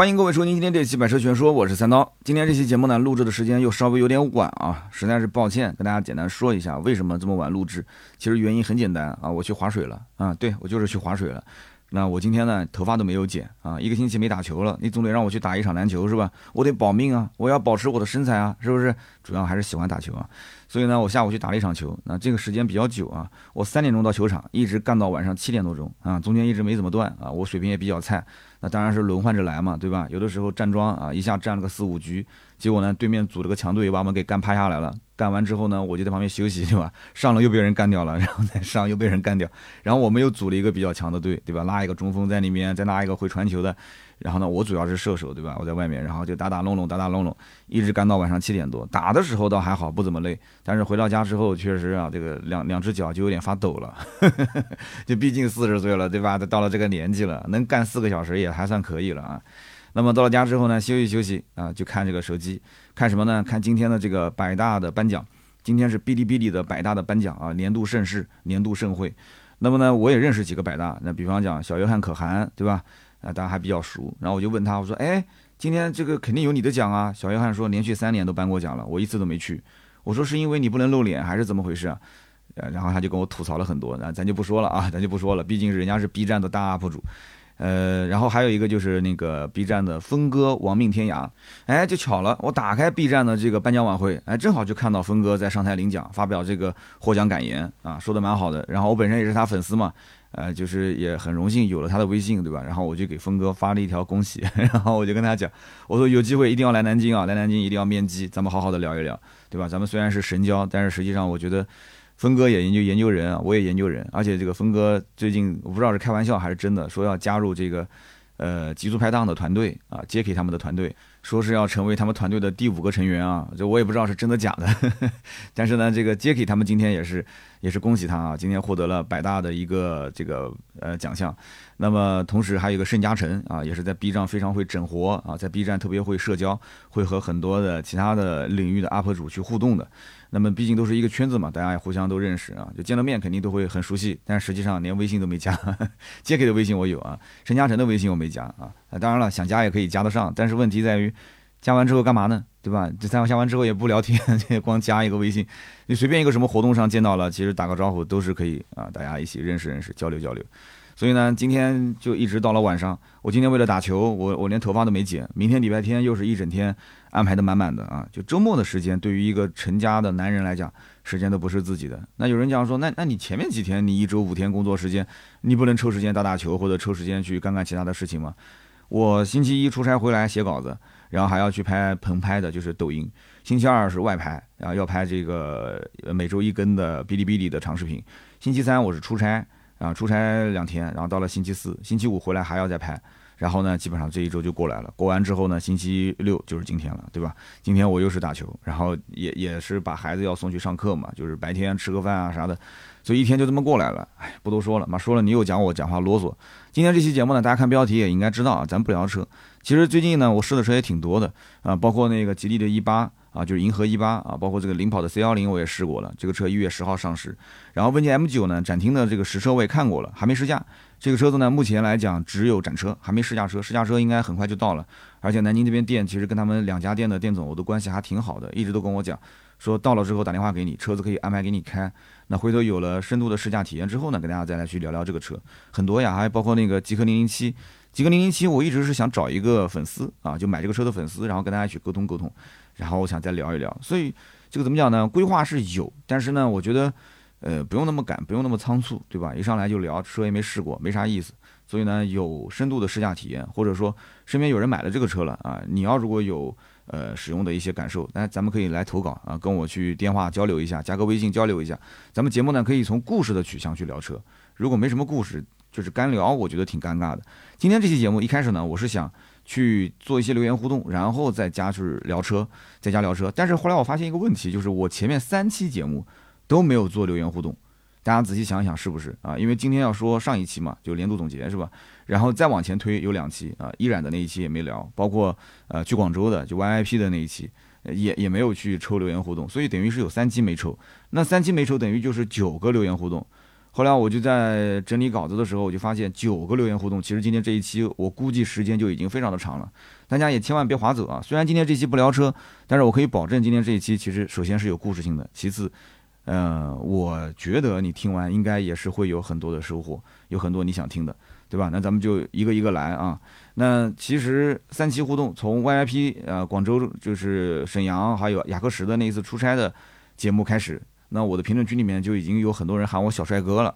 欢迎各位收听今天这期《百车全说》，我是三刀。今天这期节目呢，录制的时间又稍微有点晚啊，实在是抱歉，跟大家简单说一下为什么这么晚录制。其实原因很简单啊，我去划水了啊，对我就是去划水了。那我今天呢，头发都没有剪啊，一个星期没打球了，你总得让我去打一场篮球是吧？我得保命啊，我要保持我的身材啊，是不是？主要还是喜欢打球啊。所以呢，我下午去打了一场球，那这个时间比较久啊，我三点钟到球场，一直干到晚上七点多钟啊，中间一直没怎么断啊，我水平也比较菜，那当然是轮换着来嘛，对吧？有的时候站桩啊，一下站了个四五局，结果呢，对面组了个强队把我们给干趴下来了，干完之后呢，我就在旁边休息，对吧？上了又被人干掉了，然后再上又被人干掉，然后我们又组了一个比较强的队，对吧？拉一个中锋在里面，再拉一个会传球的。然后呢，我主要是射手，对吧？我在外面，然后就打打弄弄，打打弄弄，一直干到晚上七点多。打的时候倒还好，不怎么累。但是回到家之后，确实啊，这个两两只脚就有点发抖了。就毕竟四十岁了，对吧？到了这个年纪了，能干四个小时也还算可以了啊。那么到了家之后呢，休息休息啊，就看这个手机，看什么呢？看今天的这个百大的颁奖。今天是哔哩哔哩的百大的颁奖啊，年度盛事，年度盛会。那么呢，我也认识几个百大，那比方讲小约翰可汗，对吧？啊，大家还比较熟，然后我就问他，我说，哎，今天这个肯定有你的奖啊。小约翰说，连续三年都颁过奖了，我一次都没去。我说，是因为你不能露脸，还是怎么回事啊？然后他就跟我吐槽了很多，那咱就不说了啊，咱就不说了，毕竟人家是 B 站的大 UP 主。呃，然后还有一个就是那个 B 站的峰哥亡命天涯，哎，就巧了，我打开 B 站的这个颁奖晚会，哎，正好就看到峰哥在上台领奖，发表这个获奖感言啊，说的蛮好的。然后我本身也是他粉丝嘛。呃，就是也很荣幸有了他的微信，对吧？然后我就给峰哥发了一条恭喜，然后我就跟他讲，我说有机会一定要来南京啊，来南京一定要面基，咱们好好的聊一聊，对吧？咱们虽然是神交，但是实际上我觉得，峰哥也研究研究人啊，我也研究人，而且这个峰哥最近我不知道是开玩笑还是真的，说要加入这个，呃，极速拍档的团队啊，Jacky 他们的团队。说是要成为他们团队的第五个成员啊，就我也不知道是真的假的，但是呢，这个 Jacky 他们今天也是也是恭喜他啊，今天获得了百大的一个这个呃奖项。那么同时还有一个盛嘉诚啊，也是在 B 站非常会整活啊，在 B 站特别会社交，会和很多的其他的领域的 UP 主去互动的。那么毕竟都是一个圈子嘛，大家也互相都认识啊，就见了面肯定都会很熟悉，但实际上连微信都没加。Jack 的微信我有啊，盛嘉诚的微信我没加啊。当然了，想加也可以加得上，但是问题在于。加完之后干嘛呢？对吧？这三加完之后也不聊天，光加一个微信，你随便一个什么活动上见到了，其实打个招呼都是可以啊，大家一起认识认识，交流交流。所以呢，今天就一直到了晚上。我今天为了打球，我我连头发都没剪。明天礼拜天又是一整天安排的满满的啊，就周末的时间，对于一个成家的男人来讲，时间都不是自己的。那有人讲说，那那你前面几天你一周五天工作时间，你不能抽时间打打球或者抽时间去干干其他的事情吗？我星期一出差回来写稿子。然后还要去拍棚拍的，就是抖音。星期二是外拍，然后要拍这个每周一更的哔哩哔哩的长视频。星期三我是出差，啊出差两天，然后到了星期四、星期五回来还要再拍。然后呢，基本上这一周就过来了。过完之后呢，星期六就是今天了，对吧？今天我又是打球，然后也也是把孩子要送去上课嘛，就是白天吃个饭啊啥的，所以一天就这么过来了。哎，不多说了，妈说了你又讲我讲话啰嗦。今天这期节目呢，大家看标题也应该知道啊，咱不聊车。其实最近呢，我试的车也挺多的啊，包括那个吉利的 E 八啊，就是银河 E 八啊，包括这个领跑的 C 幺零我也试过了，这个车一月十号上市。然后问界 M 九呢，展厅的这个实车我也看过了，还没试驾。这个车子呢，目前来讲只有展车，还没试驾车，试驾车应该很快就到了。而且南京这边店其实跟他们两家店的店总我都关系还挺好的，一直都跟我讲说到了之后打电话给你，车子可以安排给你开。那回头有了深度的试驾体验之后呢，跟大家再来去聊聊这个车，很多呀，还包括那个极氪零零七。极氪零零七，我一直是想找一个粉丝啊，就买这个车的粉丝，然后跟大家去沟通沟通，然后我想再聊一聊。所以这个怎么讲呢？规划是有，但是呢，我觉得，呃，不用那么赶，不用那么仓促，对吧？一上来就聊车也没试过，没啥意思。所以呢，有深度的试驾体验，或者说身边有人买了这个车了啊，你要如果有呃使用的一些感受，那咱们可以来投稿啊，跟我去电话交流一下，加个微信交流一下。咱们节目呢可以从故事的取向去聊车，如果没什么故事。就是干聊，我觉得挺尴尬的。今天这期节目一开始呢，我是想去做一些留言互动，然后再加去聊车，在加聊车。但是后来我发现一个问题，就是我前面三期节目都没有做留言互动。大家仔细想想，是不是啊？因为今天要说上一期嘛，就年度总结是吧？然后再往前推有两期啊，依然的那一期也没聊，包括呃去广州的就 VIP 的那一期，也也没有去抽留言互动，所以等于是有三期没抽。那三期没抽，等于就是九个留言互动。后来我就在整理稿子的时候，我就发现九个留言互动。其实今天这一期我估计时间就已经非常的长了，大家也千万别划走啊！虽然今天这期不聊车，但是我可以保证今天这一期其实首先是有故事性的，其次，呃，我觉得你听完应该也是会有很多的收获，有很多你想听的，对吧？那咱们就一个一个来啊。那其实三期互动从 VIP 呃广州就是沈阳还有雅克什的那一次出差的节目开始。那我的评论区里面就已经有很多人喊我小帅哥了，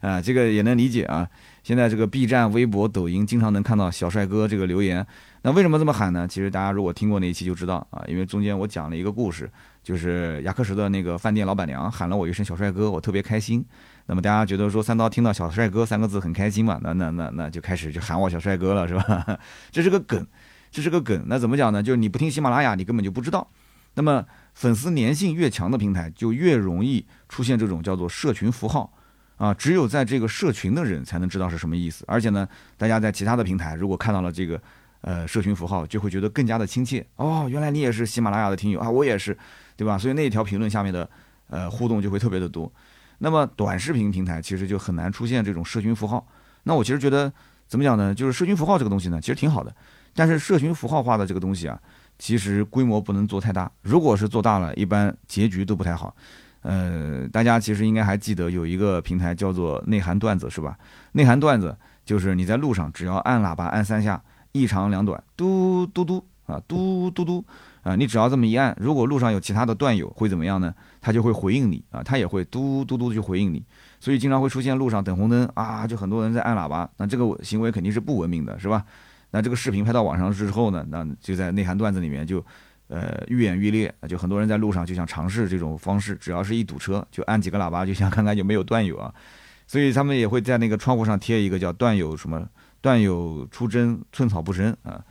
啊，这个也能理解啊。现在这个 B 站、微博、抖音经常能看到小帅哥这个留言。那为什么这么喊呢？其实大家如果听过那一期就知道啊，因为中间我讲了一个故事，就是雅克什的那个饭店老板娘喊了我一声小帅哥，我特别开心。那么大家觉得说三刀听到小帅哥三个字很开心嘛？那那那那就开始就喊我小帅哥了，是吧？这是个梗，这是个梗。那怎么讲呢？就是你不听喜马拉雅，你根本就不知道。那么。粉丝粘性越强的平台，就越容易出现这种叫做社群符号，啊，只有在这个社群的人才能知道是什么意思。而且呢，大家在其他的平台如果看到了这个，呃，社群符号，就会觉得更加的亲切。哦，原来你也是喜马拉雅的听友啊，我也是，对吧？所以那一条评论下面的，呃，互动就会特别的多。那么短视频平台其实就很难出现这种社群符号。那我其实觉得怎么讲呢？就是社群符号这个东西呢，其实挺好的，但是社群符号化的这个东西啊。其实规模不能做太大，如果是做大了，一般结局都不太好。呃，大家其实应该还记得有一个平台叫做内涵段子，是吧？内涵段子就是你在路上只要按喇叭按三下，一长两短，嘟嘟嘟啊，嘟嘟嘟啊，你只要这么一按，如果路上有其他的段友会怎么样呢？他就会回应你啊，他也会嘟嘟嘟去回应你，所以经常会出现路上等红灯啊，就很多人在按喇叭，那这个行为肯定是不文明的，是吧？那这个视频拍到网上之后呢，那就在内涵段子里面就，呃，愈演愈烈，就很多人在路上就想尝试这种方式，只要是一堵车就按几个喇叭，就想看看有没有段友啊，所以他们也会在那个窗户上贴一个叫“段友什么段友出征，寸草不生”啊。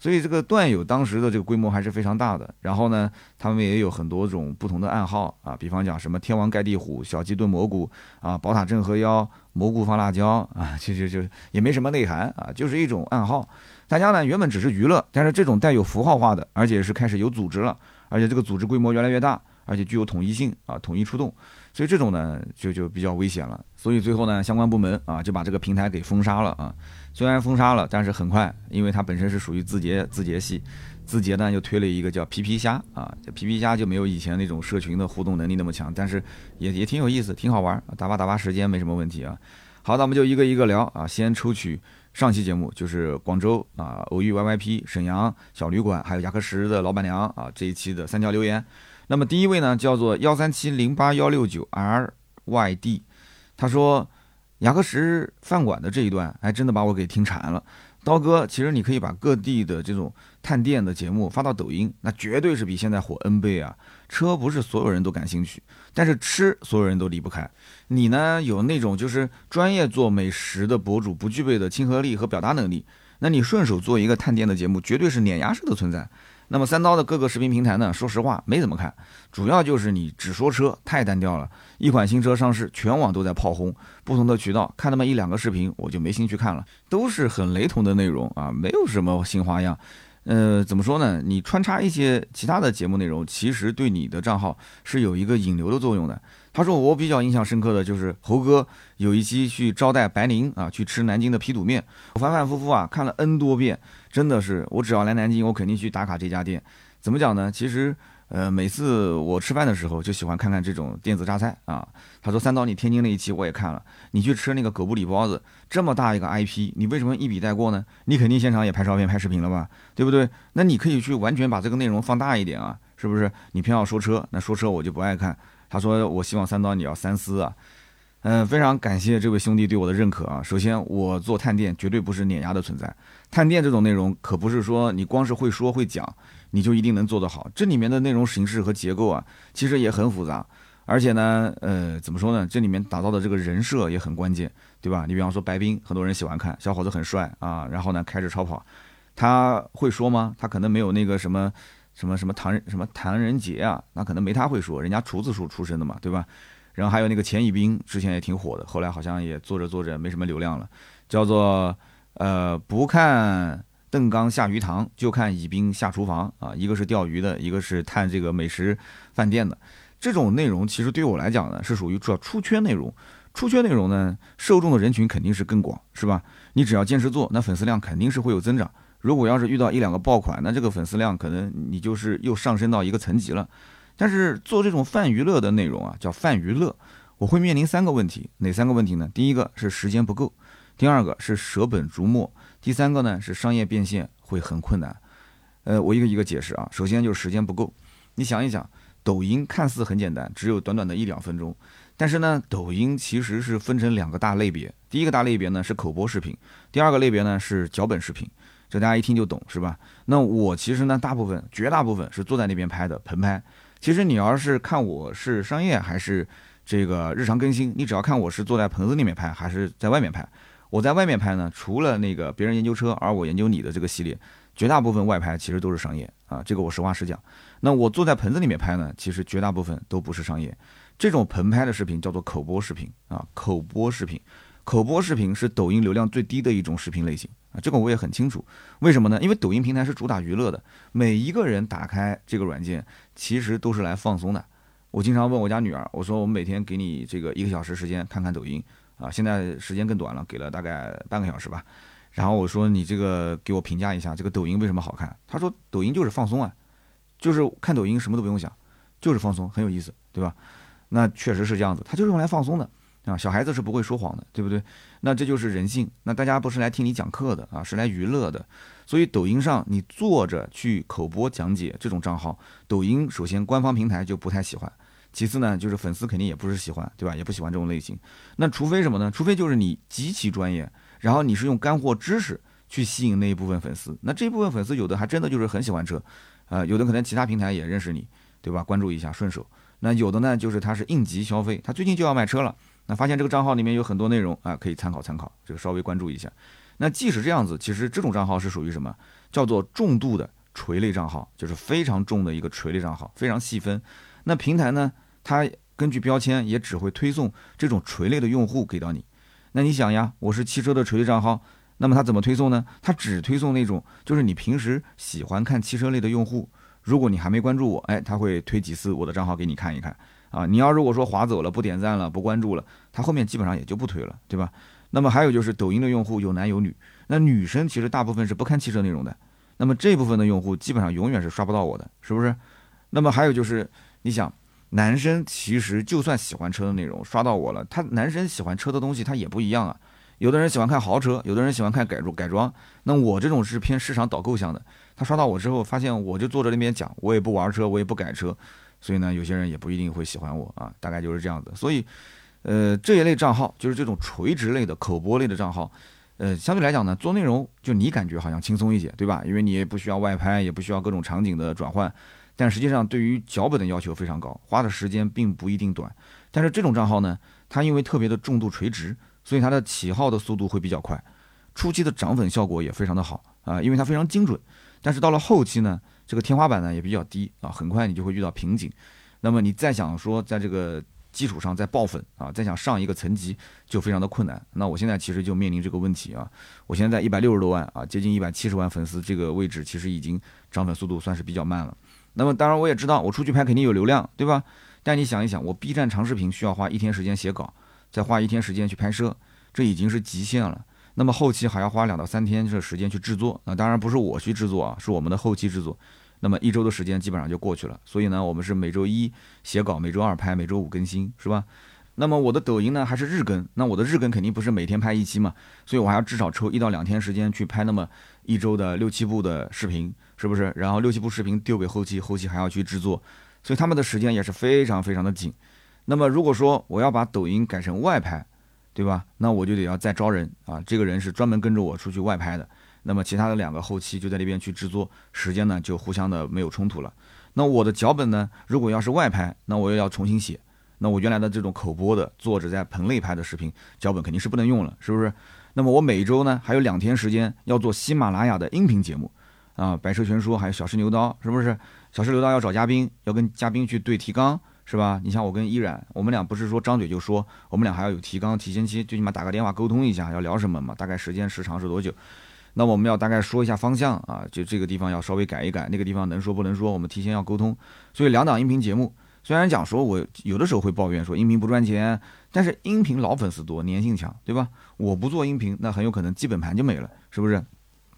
所以这个段友当时的这个规模还是非常大的，然后呢，他们也有很多种不同的暗号啊，比方讲什么天王盖地虎、小鸡炖蘑菇啊、宝塔镇河妖、蘑菇放辣椒啊，其实就也没什么内涵啊，就是一种暗号。大家呢原本只是娱乐，但是这种带有符号化的，而且是开始有组织了，而且这个组织规模越来越大，而且具有统一性啊，统一出动，所以这种呢就就比较危险了。所以最后呢，相关部门啊就把这个平台给封杀了啊。虽然封杀了，但是很快，因为它本身是属于字节字节系，字节呢又推了一个叫皮皮虾啊，皮皮虾就没有以前那种社群的互动能力那么强，但是也也挺有意思，挺好玩，打发打发时间没什么问题啊。好，那我们就一个一个聊啊，先抽取上期节目，就是广州啊偶遇 YYP 沈阳小旅馆还有牙克石的老板娘啊这一期的三条留言。那么第一位呢叫做幺三七零八幺六九 RYD，他说。雅克什饭馆的这一段，还真的把我给听馋了。刀哥，其实你可以把各地的这种探店的节目发到抖音，那绝对是比现在火 N 倍啊！车不是所有人都感兴趣，但是吃所有人都离不开。你呢，有那种就是专业做美食的博主不具备的亲和力和表达能力，那你顺手做一个探店的节目，绝对是碾压式的存在。那么三刀的各个视频平台呢？说实话没怎么看，主要就是你只说车太单调了。一款新车上市，全网都在炮轰，不同的渠道看那么一两个视频，我就没兴趣看了，都是很雷同的内容啊，没有什么新花样。呃，怎么说呢？你穿插一些其他的节目内容，其实对你的账号是有一个引流的作用的。他说我比较印象深刻的就是猴哥有一期去招待白宁啊，去吃南京的皮肚面，我反反复复啊看了 N 多遍。真的是，我只要来南京，我肯定去打卡这家店。怎么讲呢？其实，呃，每次我吃饭的时候，就喜欢看看这种电子榨菜啊。他说：“三刀，你天津那一期我也看了，你去吃那个狗不理包子，这么大一个 IP，你为什么一笔带过呢？你肯定现场也拍照片、拍视频了吧？对不对？那你可以去完全把这个内容放大一点啊，是不是？你偏要说车，那说车我就不爱看。他说：我希望三刀你要三思啊。”嗯，非常感谢这位兄弟对我的认可啊！首先，我做探店绝对不是碾压的存在，探店这种内容可不是说你光是会说会讲，你就一定能做得好。这里面的内容形式和结构啊，其实也很复杂，而且呢，呃，怎么说呢？这里面打造的这个人设也很关键，对吧？你比方说白冰，很多人喜欢看，小伙子很帅啊，然后呢开着超跑，他会说吗？他可能没有那个什么什么什么唐人什么唐人杰啊，那可能没他会说，人家厨子出出身的嘛，对吧？然后还有那个钱以斌，之前也挺火的，后来好像也做着做着没什么流量了，叫做呃不看邓刚下鱼塘，就看以斌下厨房啊，一个是钓鱼的，一个是探这个美食饭店的，这种内容其实对我来讲呢是属于主要出圈内容，出圈内容呢，受众的人群肯定是更广，是吧？你只要坚持做，那粉丝量肯定是会有增长。如果要是遇到一两个爆款，那这个粉丝量可能你就是又上升到一个层级了。但是做这种泛娱乐的内容啊，叫泛娱乐，我会面临三个问题，哪三个问题呢？第一个是时间不够，第二个是舍本逐末，第三个呢是商业变现会很困难。呃，我一个一个解释啊。首先就是时间不够，你想一想，抖音看似很简单，只有短短的一两分钟。但是呢，抖音其实是分成两个大类别。第一个大类别呢是口播视频，第二个类别呢是脚本视频。这大家一听就懂，是吧？那我其实呢，大部分、绝大部分是坐在那边拍的棚拍。其实你要是看我是商业还是这个日常更新，你只要看我是坐在棚子里面拍还是在外面拍。我在外面拍呢，除了那个别人研究车，而我研究你的这个系列，绝大部分外拍其实都是商业啊。这个我实话实讲。那我坐在棚子里面拍呢，其实绝大部分都不是商业。这种棚拍的视频叫做口播视频啊，口播视频，口播视频是抖音流量最低的一种视频类型啊，这个我也很清楚。为什么呢？因为抖音平台是主打娱乐的，每一个人打开这个软件，其实都是来放松的。我经常问我家女儿，我说我们每天给你这个一个小时时间看看抖音啊，现在时间更短了，给了大概半个小时吧。然后我说你这个给我评价一下，这个抖音为什么好看？她说抖音就是放松啊，就是看抖音什么都不用想，就是放松，很有意思，对吧？那确实是这样子，它就是用来放松的啊。小孩子是不会说谎的，对不对？那这就是人性。那大家不是来听你讲课的啊，是来娱乐的。所以抖音上你坐着去口播讲解这种账号，抖音首先官方平台就不太喜欢，其次呢就是粉丝肯定也不是喜欢，对吧？也不喜欢这种类型。那除非什么呢？除非就是你极其专业，然后你是用干货知识去吸引那一部分粉丝。那这部分粉丝有的还真的就是很喜欢车，啊，有的可能其他平台也认识你，对吧？关注一下顺手。那有的呢，就是他是应急消费，他最近就要买车了，那发现这个账号里面有很多内容啊，可以参考参考，这个稍微关注一下。那即使这样子，其实这种账号是属于什么？叫做重度的垂类账号，就是非常重的一个垂类账号，非常细分。那平台呢，它根据标签也只会推送这种垂类的用户给到你。那你想呀，我是汽车的垂类账号，那么它怎么推送呢？它只推送那种就是你平时喜欢看汽车类的用户。如果你还没关注我，哎，他会推几次我的账号给你看一看啊。你要如果说划走了、不点赞了、不关注了，他后面基本上也就不推了，对吧？那么还有就是抖音的用户有男有女，那女生其实大部分是不看汽车内容的，那么这部分的用户基本上永远是刷不到我的，是不是？那么还有就是，你想，男生其实就算喜欢车的内容刷到我了，他男生喜欢车的东西他也不一样啊。有的人喜欢看豪车，有的人喜欢看改装改装。那我这种是偏市场导购向的。他刷到我之后，发现我就坐在那边讲，我也不玩车，我也不改车，所以呢，有些人也不一定会喜欢我啊。大概就是这样子。所以，呃，这一类账号就是这种垂直类的口播类的账号，呃，相对来讲呢，做内容就你感觉好像轻松一些，对吧？因为你也不需要外拍，也不需要各种场景的转换。但实际上，对于脚本的要求非常高，花的时间并不一定短。但是这种账号呢，它因为特别的重度垂直。所以它的起号的速度会比较快，初期的涨粉效果也非常的好啊，因为它非常精准。但是到了后期呢，这个天花板呢也比较低啊，很快你就会遇到瓶颈。那么你再想说在这个基础上再爆粉啊，再想上一个层级就非常的困难。那我现在其实就面临这个问题啊，我现在一百六十多万啊，接近一百七十万粉丝这个位置，其实已经涨粉速度算是比较慢了。那么当然我也知道我出去拍肯定有流量，对吧？但你想一想，我 B 站长视频需要花一天时间写稿。再花一天时间去拍摄，这已经是极限了。那么后期还要花两到三天这时间去制作，那当然不是我去制作啊，是我们的后期制作。那么一周的时间基本上就过去了。所以呢，我们是每周一写稿，每周二拍，每周五更新，是吧？那么我的抖音呢还是日更，那我的日更肯定不是每天拍一期嘛，所以我还要至少抽一到两天时间去拍那么一周的六七部的视频，是不是？然后六七部视频丢给后期，后期还要去制作，所以他们的时间也是非常非常的紧。那么如果说我要把抖音改成外拍，对吧？那我就得要再招人啊，这个人是专门跟着我出去外拍的。那么其他的两个后期就在那边去制作，时间呢就互相的没有冲突了。那我的脚本呢，如果要是外拍，那我又要重新写。那我原来的这种口播的作者在棚内拍的视频脚本肯定是不能用了，是不是？那么我每周呢还有两天时间要做喜马拉雅的音频节目啊，百车全说还有小试牛刀，是不是？小试牛刀要找嘉宾，要跟嘉宾去对提纲。是吧？你像我跟依然，我们俩不是说张嘴就说，我们俩还要有提纲、提前期，最起码打个电话沟通一下，要聊什么嘛？大概时间时长是多久？那我们要大概说一下方向啊，就这个地方要稍微改一改，那个地方能说不能说，我们提前要沟通。所以两档音频节目，虽然讲说我有的时候会抱怨说音频不赚钱，但是音频老粉丝多，粘性强，对吧？我不做音频，那很有可能基本盘就没了，是不是？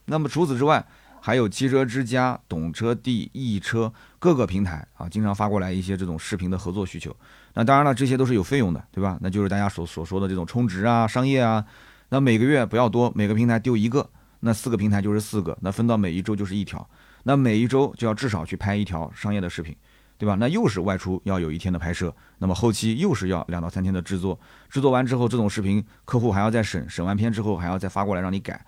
那么除此之外，还有汽车之家、懂车帝、易车各个平台啊，经常发过来一些这种视频的合作需求。那当然了，这些都是有费用的，对吧？那就是大家所所说的这种充值啊、商业啊。那每个月不要多，每个平台丢一个，那四个平台就是四个，那分到每一周就是一条，那每一周就要至少去拍一条商业的视频，对吧？那又是外出要有一天的拍摄，那么后期又是要两到三天的制作，制作完之后这种视频客户还要再审，审完片之后还要再发过来让你改，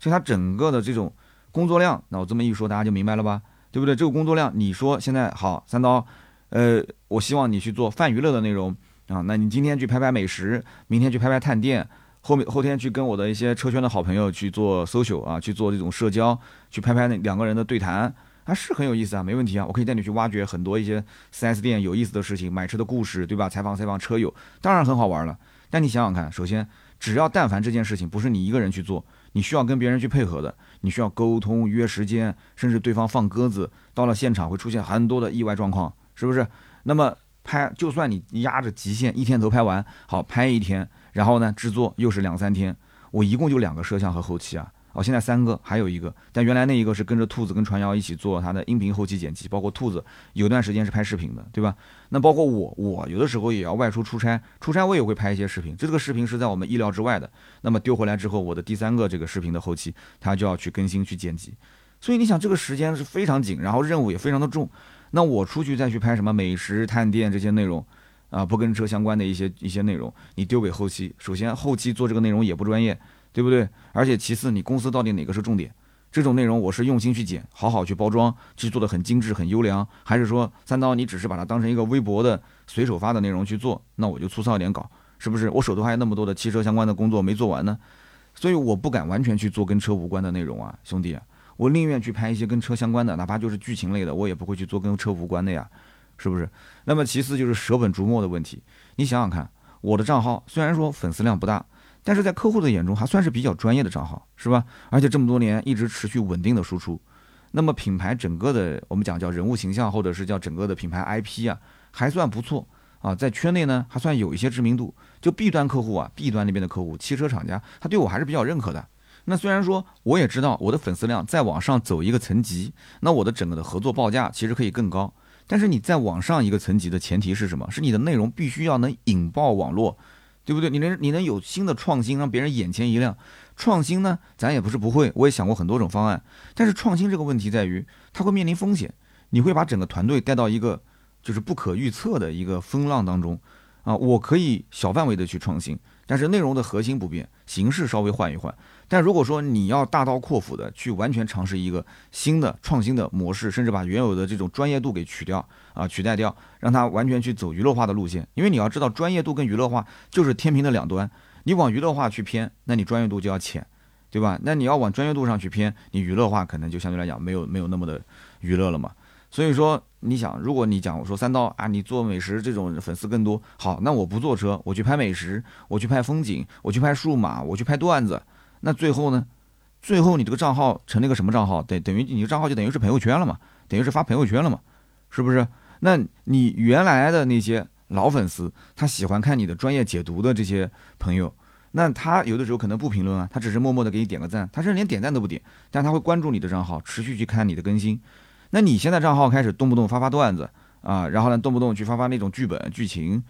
所以它整个的这种。工作量，那我这么一说，大家就明白了吧？对不对？这个工作量，你说现在好，三刀，呃，我希望你去做泛娱乐的内容啊。那你今天去拍拍美食，明天去拍拍探店，后面后天去跟我的一些车圈的好朋友去做 social 啊，去做这种社交，去拍拍那两个人的对谈，啊，是很有意思啊，没问题啊，我可以带你去挖掘很多一些 4S 店有意思的事情，买车的故事，对吧？采访采访车友，当然很好玩了。但你想想看，首先，只要但凡这件事情不是你一个人去做，你需要跟别人去配合的。你需要沟通约时间，甚至对方放鸽子，到了现场会出现很多的意外状况，是不是？那么拍，就算你压着极限一天都拍完，好拍一天，然后呢制作又是两三天，我一共就两个摄像和后期啊。哦，现在三个，还有一个，但原来那一个是跟着兔子跟传谣一起做他的音频后期剪辑，包括兔子有段时间是拍视频的，对吧？那包括我，我有的时候也要外出出差，出差我也会拍一些视频，这个视频是在我们意料之外的。那么丢回来之后，我的第三个这个视频的后期，他就要去更新去剪辑，所以你想这个时间是非常紧，然后任务也非常的重。那我出去再去拍什么美食探店这些内容啊，不跟车相关的一些一些内容，你丢给后期，首先后期做这个内容也不专业。对不对？而且其次，你公司到底哪个是重点？这种内容我是用心去剪，好好去包装，去做的很精致、很优良，还是说三刀你只是把它当成一个微博的随手发的内容去做？那我就粗糙一点搞，是不是？我手头还有那么多的汽车相关的工作没做完呢，所以我不敢完全去做跟车无关的内容啊，兄弟，我宁愿去拍一些跟车相关的，哪怕就是剧情类的，我也不会去做跟车无关的呀，是不是？那么其次就是舍本逐末的问题，你想想看，我的账号虽然说粉丝量不大。但是在客户的眼中还算是比较专业的账号，是吧？而且这么多年一直持续稳定的输出，那么品牌整个的我们讲叫人物形象，或者是叫整个的品牌 IP 啊，还算不错啊，在圈内呢还算有一些知名度。就 B 端客户啊，B 端那边的客户，汽车厂家他对我还是比较认可的。那虽然说我也知道我的粉丝量再往上走一个层级，那我的整个的合作报价其实可以更高。但是你再往上一个层级的前提是什么？是你的内容必须要能引爆网络。对不对？你能你能有新的创新，让别人眼前一亮。创新呢，咱也不是不会，我也想过很多种方案。但是创新这个问题在于，它会面临风险，你会把整个团队带到一个就是不可预测的一个风浪当中。啊，我可以小范围的去创新，但是内容的核心不变，形式稍微换一换。但如果说你要大刀阔斧的去完全尝试一个新的创新的模式，甚至把原有的这种专业度给取掉啊，取代掉，让它完全去走娱乐化的路线，因为你要知道专业度跟娱乐化就是天平的两端，你往娱乐化去偏，那你专业度就要浅，对吧？那你要往专业度上去偏，你娱乐化可能就相对来讲没有没有那么的娱乐了嘛。所以说，你想，如果你讲我说三刀啊，你做美食这种粉丝更多，好，那我不坐车，我去拍美食，我去拍风景，我去拍数码，我去拍段子。那最后呢？最后你这个账号成了个什么账号？等等于你的账号就等于是朋友圈了嘛？等于是发朋友圈了嘛？是不是？那你原来的那些老粉丝，他喜欢看你的专业解读的这些朋友，那他有的时候可能不评论啊，他只是默默的给你点个赞，他甚至连点赞都不点，但他会关注你的账号，持续去看你的更新。那你现在账号开始动不动发发段子啊，然后呢动不动去发发那种剧本剧情，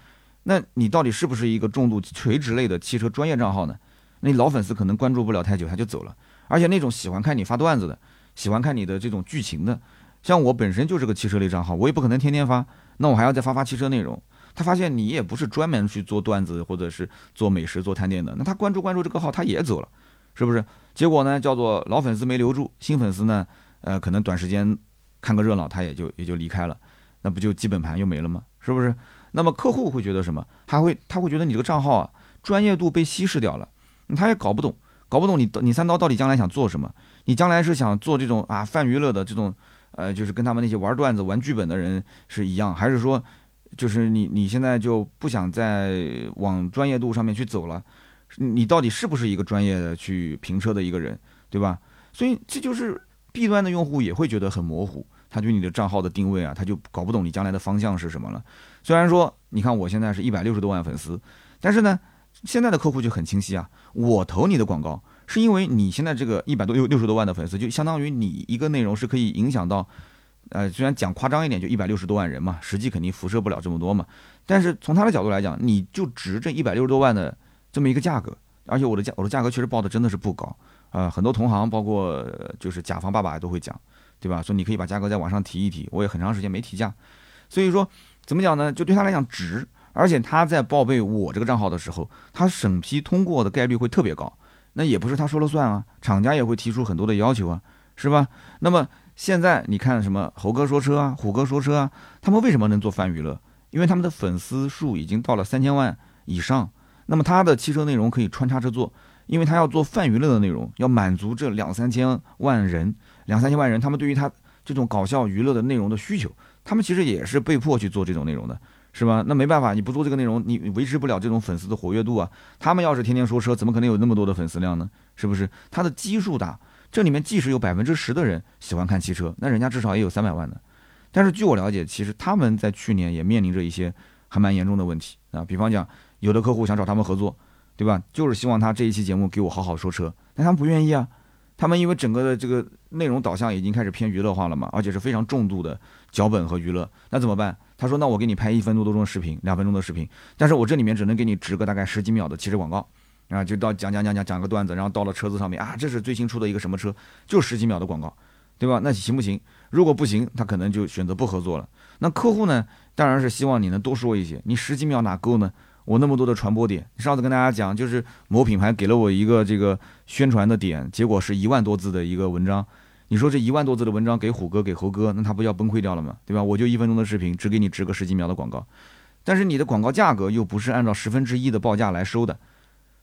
那你到底是不是一个重度垂直类的汽车专业账号呢？那老粉丝可能关注不了太久，他就走了。而且那种喜欢看你发段子的，喜欢看你的这种剧情的，像我本身就是个汽车类账号，我也不可能天天发，那我还要再发发汽车内容。他发现你也不是专门去做段子或者是做美食做探店的，那他关注关注这个号他也走了，是不是？结果呢，叫做老粉丝没留住，新粉丝呢，呃，可能短时间看个热闹，他也就也就离开了，那不就基本盘又没了吗？是不是？那么客户会觉得什么？他会他会觉得你这个账号啊，专业度被稀释掉了。他也搞不懂，搞不懂你你三刀到底将来想做什么？你将来是想做这种啊泛娱乐的这种，呃，就是跟他们那些玩段子、玩剧本的人是一样，还是说，就是你你现在就不想再往专业度上面去走了？你到底是不是一个专业的去评车的一个人，对吧？所以这就是 B 端的用户也会觉得很模糊，他对你的账号的定位啊，他就搞不懂你将来的方向是什么了。虽然说，你看我现在是一百六十多万粉丝，但是呢，现在的客户就很清晰啊，我投你的广告是因为你现在这个一百多六六十多万的粉丝，就相当于你一个内容是可以影响到，呃，虽然讲夸张一点，就一百六十多万人嘛，实际肯定辐射不了这么多嘛。但是从他的角度来讲，你就值这一百六十多万的这么一个价格，而且我的价我的价格确实报的真的是不高。啊，很多同行，包括就是甲方爸爸都会讲，对吧？说你可以把价格再往上提一提，我也很长时间没提价，所以说怎么讲呢？就对他来讲值，而且他在报备我这个账号的时候，他审批通过的概率会特别高。那也不是他说了算啊，厂家也会提出很多的要求啊，是吧？那么现在你看什么猴哥说车啊，虎哥说车啊，他们为什么能做泛娱乐？因为他们的粉丝数已经到了三千万以上，那么他的汽车内容可以穿插着做。因为他要做泛娱乐的内容，要满足这两三千万人，两三千万人，他们对于他这种搞笑娱乐的内容的需求，他们其实也是被迫去做这种内容的，是吧？那没办法，你不做这个内容，你维持不了这种粉丝的活跃度啊。他们要是天天说车，怎么可能有那么多的粉丝量呢？是不是？他的基数大，这里面即使有百分之十的人喜欢看汽车，那人家至少也有三百万的。但是据我了解，其实他们在去年也面临着一些还蛮严重的问题啊，比方讲，有的客户想找他们合作。对吧？就是希望他这一期节目给我好好说车，但他们不愿意啊。他们因为整个的这个内容导向已经开始偏娱乐化了嘛，而且是非常重度的脚本和娱乐，那怎么办？他说：“那我给你拍一分多钟的视频，两分钟的视频，但是我这里面只能给你植个大概十几秒的汽车广告，啊，就到讲讲讲讲讲个段子，然后到了车子上面啊，这是最新出的一个什么车，就十几秒的广告，对吧？那行不行？如果不行，他可能就选择不合作了。那客户呢，当然是希望你能多说一些，你十几秒哪够呢？”我那么多的传播点，上次跟大家讲，就是某品牌给了我一个这个宣传的点，结果是一万多字的一个文章。你说这一万多字的文章给虎哥给猴哥，那他不要崩溃掉了吗？对吧？我就一分钟的视频，只给你值个十几秒的广告，但是你的广告价格又不是按照十分之一的报价来收的，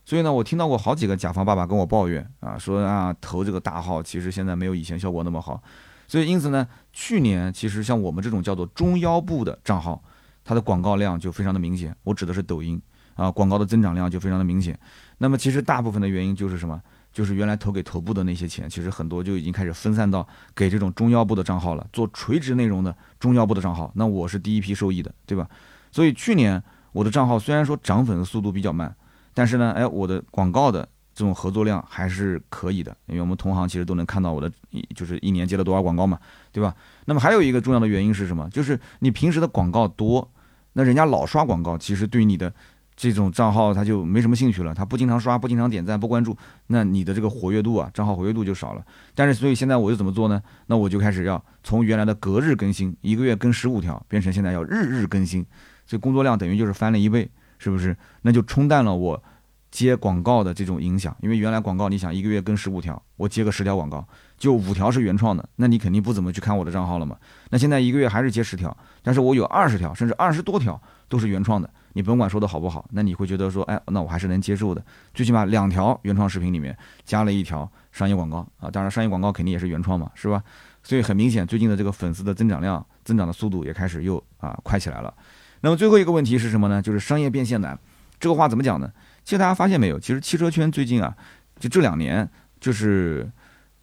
所以呢，我听到过好几个甲方爸爸跟我抱怨啊，说啊投这个大号其实现在没有以前效果那么好，所以因此呢，去年其实像我们这种叫做中腰部的账号。它的广告量就非常的明显，我指的是抖音啊，广告的增长量就非常的明显。那么其实大部分的原因就是什么？就是原来投给头部的那些钱，其实很多就已经开始分散到给这种中腰部的账号了，做垂直内容的中腰部的账号。那我是第一批受益的，对吧？所以去年我的账号虽然说涨粉的速度比较慢，但是呢，哎，我的广告的这种合作量还是可以的，因为我们同行其实都能看到我的，就是一年接了多少广告嘛，对吧？那么还有一个重要的原因是什么？就是你平时的广告多。那人家老刷广告，其实对你的这种账号他就没什么兴趣了。他不经常刷，不经常点赞，不关注，那你的这个活跃度啊，账号活跃度就少了。但是，所以现在我又怎么做呢？那我就开始要从原来的隔日更新，一个月更十五条，变成现在要日日更新，所以工作量等于就是翻了一倍，是不是？那就冲淡了我接广告的这种影响。因为原来广告，你想一个月更十五条，我接个十条广告。就五条是原创的，那你肯定不怎么去看我的账号了嘛？那现在一个月还是接十条，但是我有二十条，甚至二十多条都是原创的。你甭管说的好不好，那你会觉得说，哎，那我还是能接受的。最起码两条原创视频里面加了一条商业广告啊，当然商业广告肯定也是原创嘛，是吧？所以很明显，最近的这个粉丝的增长量、增长的速度也开始又啊快起来了。那么最后一个问题是什么呢？就是商业变现难。这个话怎么讲呢？其实大家发现没有，其实汽车圈最近啊，就这两年就是。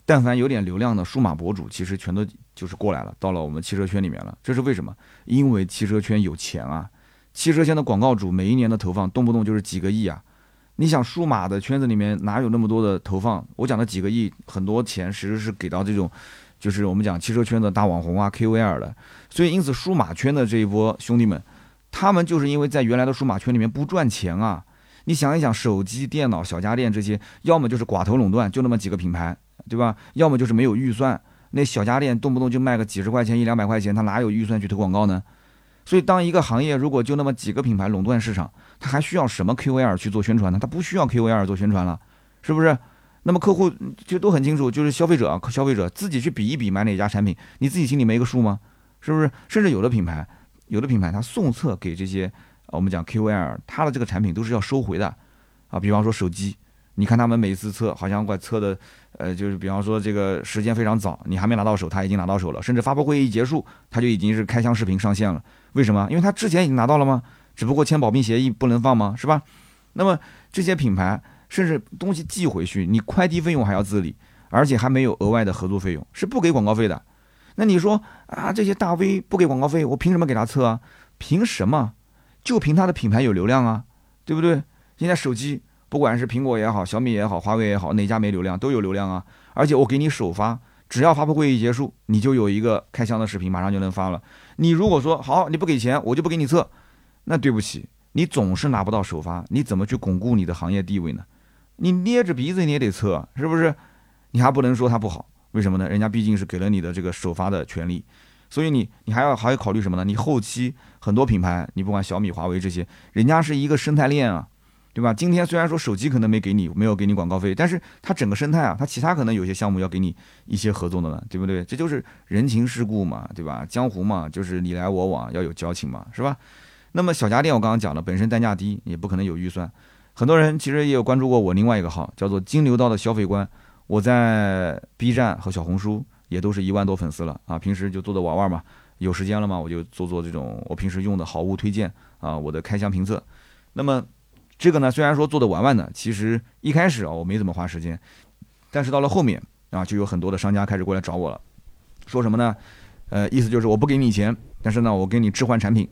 但凡有点流量的数码博主，其实全都就是过来了，到了我们汽车圈里面了。这是为什么？因为汽车圈有钱啊！汽车圈的广告主每一年的投放动不动就是几个亿啊！你想数码的圈子里面哪有那么多的投放？我讲的几个亿，很多钱其实是给到这种，就是我们讲汽车圈的大网红啊、KOL 的。所以因此数码圈的这一波兄弟们，他们就是因为在原来的数码圈里面不赚钱啊！你想一想，手机、电脑、小家电这些，要么就是寡头垄断，就那么几个品牌。对吧？要么就是没有预算，那小家电动不动就卖个几十块钱、一两百块钱，他哪有预算去投广告呢？所以，当一个行业如果就那么几个品牌垄断市场，他还需要什么 QOL 去做宣传呢？他不需要 QOL 做宣传了，是不是？那么客户就都很清楚，就是消费者啊，消费者自己去比一比买哪家产品，你自己心里没个数吗？是不是？甚至有的品牌，有的品牌他送测给这些我们讲 QOL，他的这个产品都是要收回的啊。比方说手机，你看他们每次测，好像怪测的。呃，就是比方说这个时间非常早，你还没拿到手，他已经拿到手了，甚至发布会一结束，他就已经是开箱视频上线了。为什么？因为他之前已经拿到了吗？只不过签保密协议不能放吗？是吧？那么这些品牌甚至东西寄回去，你快递费用还要自理，而且还没有额外的合作费用，是不给广告费的。那你说啊，这些大 V 不给广告费，我凭什么给他测啊？凭什么？就凭他的品牌有流量啊，对不对？现在手机不管是苹果也好，小米也好，华为也好，哪家没流量都有流量啊。而且我给你首发，只要发布会一结束，你就有一个开箱的视频，马上就能发了。你如果说好，你不给钱，我就不给你测，那对不起，你总是拿不到首发，你怎么去巩固你的行业地位呢？你捏着鼻子你也得测，是不是？你还不能说它不好，为什么呢？人家毕竟是给了你的这个首发的权利。所以你你还要还要考虑什么呢？你后期很多品牌，你不管小米、华为这些，人家是一个生态链啊，对吧？今天虽然说手机可能没给你没有给你广告费，但是它整个生态啊，它其他可能有些项目要给你一些合作的呢，对不对？这就是人情世故嘛，对吧？江湖嘛，就是你来我往，要有交情嘛，是吧？那么小家电我刚刚讲了，本身单价低，也不可能有预算。很多人其实也有关注过我另外一个号，叫做金牛道的消费观，我在 B 站和小红书。也都是一万多粉丝了啊！平时就做做玩玩嘛，有时间了嘛，我就做做这种我平时用的好物推荐啊，我的开箱评测。那么这个呢，虽然说做的玩玩的，其实一开始啊我没怎么花时间，但是到了后面啊，就有很多的商家开始过来找我了，说什么呢？呃，意思就是我不给你钱，但是呢，我给你置换产品。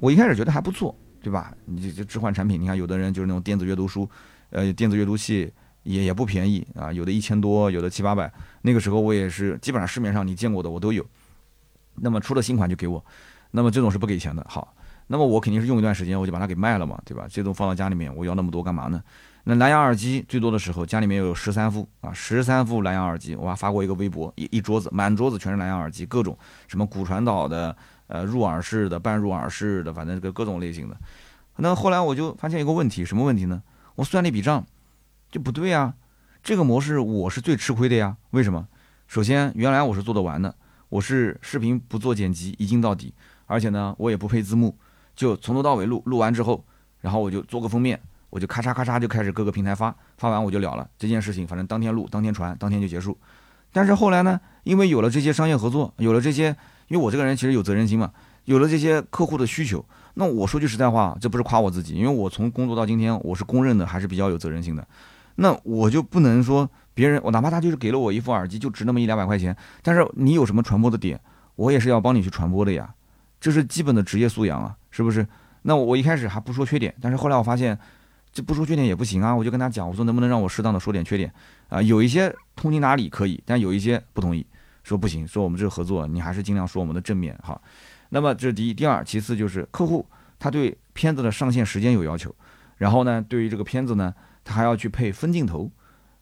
我一开始觉得还不错，对吧？你这这置换产品，你看有的人就是那种电子阅读书，呃，电子阅读器。也也不便宜啊，有的一千多，有的七八百。那个时候我也是基本上市面上你见过的我都有。那么出了新款就给我，那么这种是不给钱的。好，那么我肯定是用一段时间我就把它给卖了嘛，对吧？这种放到家里面，我要那么多干嘛呢？那蓝牙耳机最多的时候家里面有十三副啊，十三副蓝牙耳机，我还发过一个微博，一一桌子满桌子全是蓝牙耳机，各种什么骨传导的，呃入耳式的、半入耳式的，反正这个各种类型的。那后来我就发现一个问题，什么问题呢？我算了一笔账。就不对啊，这个模式我是最吃亏的呀。为什么？首先，原来我是做得完的，我是视频不做剪辑，一镜到底，而且呢，我也不配字幕，就从头到尾录，录完之后，然后我就做个封面，我就咔嚓咔嚓就开始各个平台发，发完我就了了这件事情，反正当天录，当天传，当天就结束。但是后来呢，因为有了这些商业合作，有了这些，因为我这个人其实有责任心嘛，有了这些客户的需求，那我说句实在话，这不是夸我自己，因为我从工作到今天，我是公认的还是比较有责任心的。那我就不能说别人，我哪怕他就是给了我一副耳机，就值那么一两百块钱，但是你有什么传播的点，我也是要帮你去传播的呀，这是基本的职业素养啊，是不是？那我一开始还不说缺点，但是后来我发现，这不说缺点也不行啊，我就跟他讲，我说能不能让我适当的说点缺点啊？有一些通情达理可以，但有一些不同意，说不行，说我们这个合作，你还是尽量说我们的正面哈。那么这是第一，第二，其次就是客户他对片子的上线时间有要求，然后呢，对于这个片子呢。他还要去配分镜头，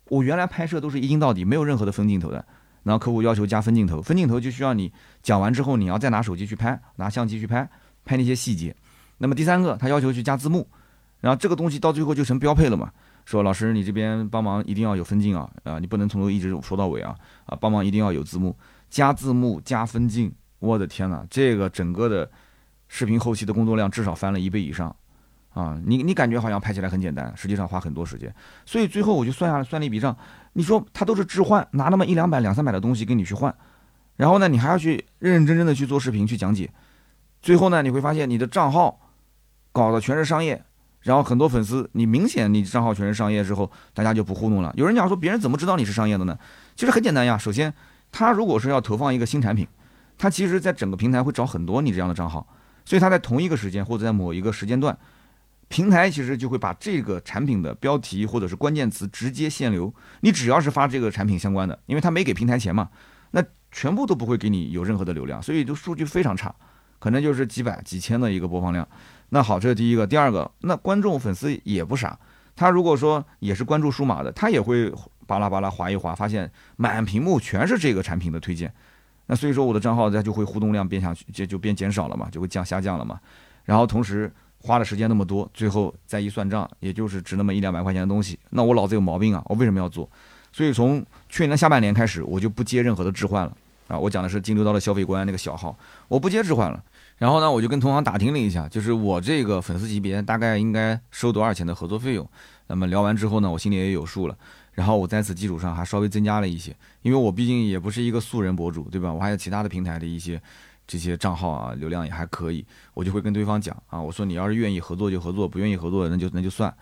我原来拍摄都是一镜到底，没有任何的分镜头的。然后客户要求加分镜头，分镜头就需要你讲完之后，你要再拿手机去拍，拿相机去拍，拍那些细节。那么第三个，他要求去加字幕，然后这个东西到最后就成标配了嘛。说老师，你这边帮忙一定要有分镜啊，啊，你不能从头一直说到尾啊，啊，帮忙一定要有字幕，加字幕加分镜，我的天哪，这个整个的视频后期的工作量至少翻了一倍以上。啊，你你感觉好像拍起来很简单，实际上花很多时间，所以最后我就算下来算了一笔账，你说他都是置换，拿那么一两百、两三百的东西跟你去换，然后呢，你还要去认认真真的去做视频去讲解，最后呢，你会发现你的账号搞的全是商业，然后很多粉丝，你明显你账号全是商业之后，大家就不糊弄了。有人讲说别人怎么知道你是商业的呢？其实很简单呀，首先他如果是要投放一个新产品，他其实在整个平台会找很多你这样的账号，所以他在同一个时间或者在某一个时间段。平台其实就会把这个产品的标题或者是关键词直接限流，你只要是发这个产品相关的，因为他没给平台钱嘛，那全部都不会给你有任何的流量，所以就数据非常差，可能就是几百几千的一个播放量。那好，这是第一个，第二个，那观众粉丝也不傻，他如果说也是关注数码的，他也会巴拉巴拉划一划，发现满屏幕全是这个产品的推荐，那所以说我的账号它就会互动量变下去，就就变减少了嘛，就会降下降了嘛，然后同时。花的时间那么多，最后再一算账，也就是值那么一两百块钱的东西。那我脑子有毛病啊！我为什么要做？所以从去年下半年开始，我就不接任何的置换了啊！我讲的是金牛刀的消费观那个小号，我不接置换了。然后呢，我就跟同行打听了一下，就是我这个粉丝级别大概应该收多少钱的合作费用。那么聊完之后呢，我心里也有数了。然后我在此基础上还稍微增加了一些，因为我毕竟也不是一个素人博主，对吧？我还有其他的平台的一些。这些账号啊，流量也还可以，我就会跟对方讲啊，我说你要是愿意合作就合作，不愿意合作那就那就算。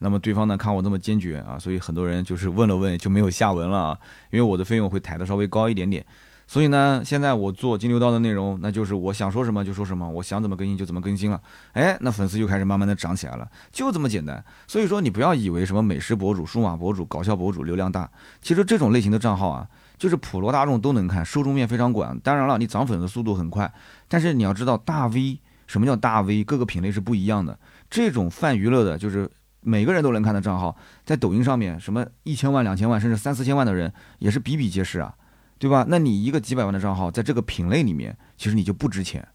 那么对方呢看我那么坚决啊，所以很多人就是问了问就没有下文了啊，因为我的费用会抬得稍微高一点点。所以呢，现在我做金牛刀的内容，那就是我想说什么就说什么，我想怎么更新就怎么更新了。哎，那粉丝就开始慢慢的涨起来了，就这么简单。所以说你不要以为什么美食博主、数码博主、搞笑博主流量大，其实这种类型的账号啊，就是普罗大众都能看，受众面非常广。当然了，你涨粉的速度很快，但是你要知道大 V 什么叫大 V，各个品类是不一样的。这种泛娱乐的，就是每个人都能看的账号，在抖音上面什么一千万、两千万，甚至三四千万的人也是比比皆是啊。对吧？那你一个几百万的账号，在这个品类里面，其实你就不值钱。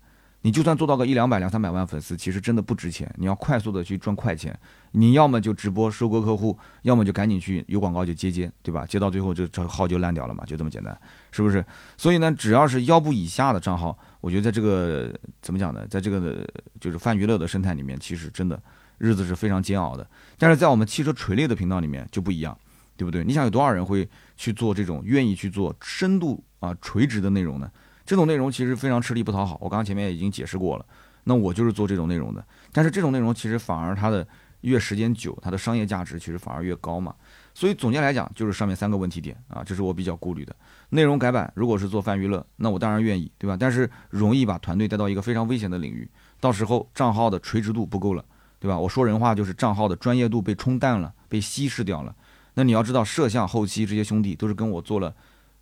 你就算做到个一两百、两三百万粉丝，其实真的不值钱。你要快速的去赚快钱，你要么就直播收割客户，要么就赶紧去有广告就接接，对吧？接到最后，就这号就烂掉了嘛，就这么简单，是不是？所以呢，只要是腰部以下的账号，我觉得在这个怎么讲呢？在这个就是泛娱乐的生态里面，其实真的日子是非常煎熬的。但是在我们汽车垂类的频道里面就不一样。对不对？你想有多少人会去做这种愿意去做深度啊垂直的内容呢？这种内容其实非常吃力不讨好。我刚刚前面已经解释过了。那我就是做这种内容的。但是这种内容其实反而它的越时间久，它的商业价值其实反而越高嘛。所以总结来讲，就是上面三个问题点啊，这是我比较顾虑的。内容改版如果是做泛娱乐，那我当然愿意，对吧？但是容易把团队带到一个非常危险的领域，到时候账号的垂直度不够了，对吧？我说人话就是账号的专业度被冲淡了，被稀释掉了。那你要知道，摄像后期这些兄弟都是跟我做了，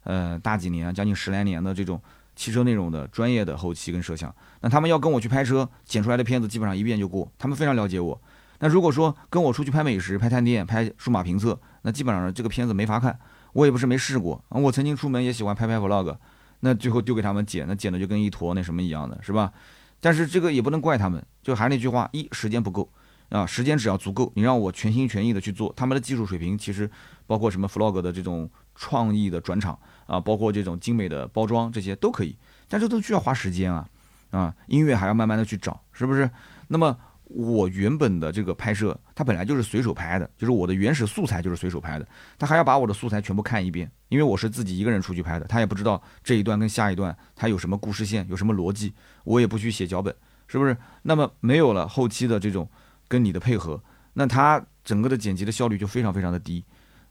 呃，大几年，将近十来年的这种汽车内容的专业的后期跟摄像。那他们要跟我去拍车，剪出来的片子基本上一遍就过，他们非常了解我。那如果说跟我出去拍美食、拍探店、拍数码评测，那基本上这个片子没法看。我也不是没试过，我曾经出门也喜欢拍拍 vlog，那最后丢给他们剪，那剪的就跟一坨那什么一样的，是吧？但是这个也不能怪他们，就还是那句话，一时间不够。啊，时间只要足够，你让我全心全意的去做，他们的技术水平其实包括什么 vlog 的这种创意的转场啊，包括这种精美的包装，这些都可以，但这都需要花时间啊啊，音乐还要慢慢的去找，是不是？那么我原本的这个拍摄，它本来就是随手拍的，就是我的原始素材就是随手拍的，他还要把我的素材全部看一遍，因为我是自己一个人出去拍的，他也不知道这一段跟下一段它有什么故事线，有什么逻辑，我也不去写脚本，是不是？那么没有了后期的这种。跟你的配合，那他整个的剪辑的效率就非常非常的低，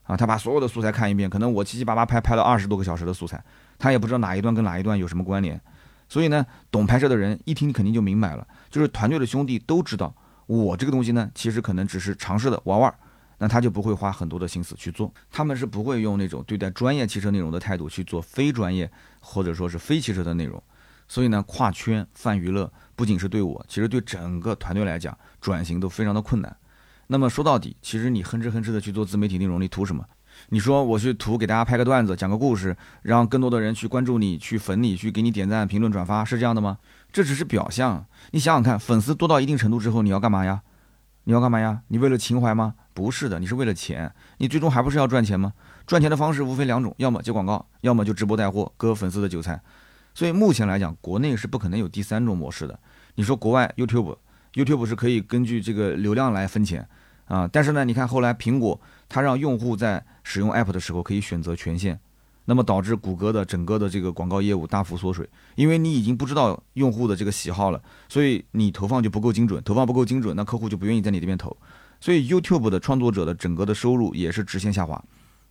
啊，他把所有的素材看一遍，可能我七七八八拍拍了二十多个小时的素材，他也不知道哪一段跟哪一段有什么关联，所以呢，懂拍摄的人一听肯定就明白了，就是团队的兄弟都知道，我这个东西呢，其实可能只是尝试的玩玩，那他就不会花很多的心思去做，他们是不会用那种对待专业汽车内容的态度去做非专业或者说是非汽车的内容，所以呢，跨圈泛娱乐。不仅是对我，其实对整个团队来讲，转型都非常的困难。那么说到底，其实你哼哧哼哧的去做自媒体内容，你图什么？你说我去图给大家拍个段子，讲个故事，让更多的人去关注你，去粉你，去给你点赞、评论、转发，是这样的吗？这只是表象。你想想看，粉丝多到一定程度之后，你要干嘛呀？你要干嘛呀？你为了情怀吗？不是的，你是为了钱。你最终还不是要赚钱吗？赚钱的方式无非两种，要么接广告，要么就直播带货，割粉丝的韭菜。所以目前来讲，国内是不可能有第三种模式的。你说国外 YouTube？YouTube 是可以根据这个流量来分钱啊，但是呢，你看后来苹果它让用户在使用 App 的时候可以选择权限，那么导致谷歌的整个的这个广告业务大幅缩水，因为你已经不知道用户的这个喜好了，所以你投放就不够精准，投放不够精准，那客户就不愿意在你这边投，所以 YouTube 的创作者的整个的收入也是直线下滑。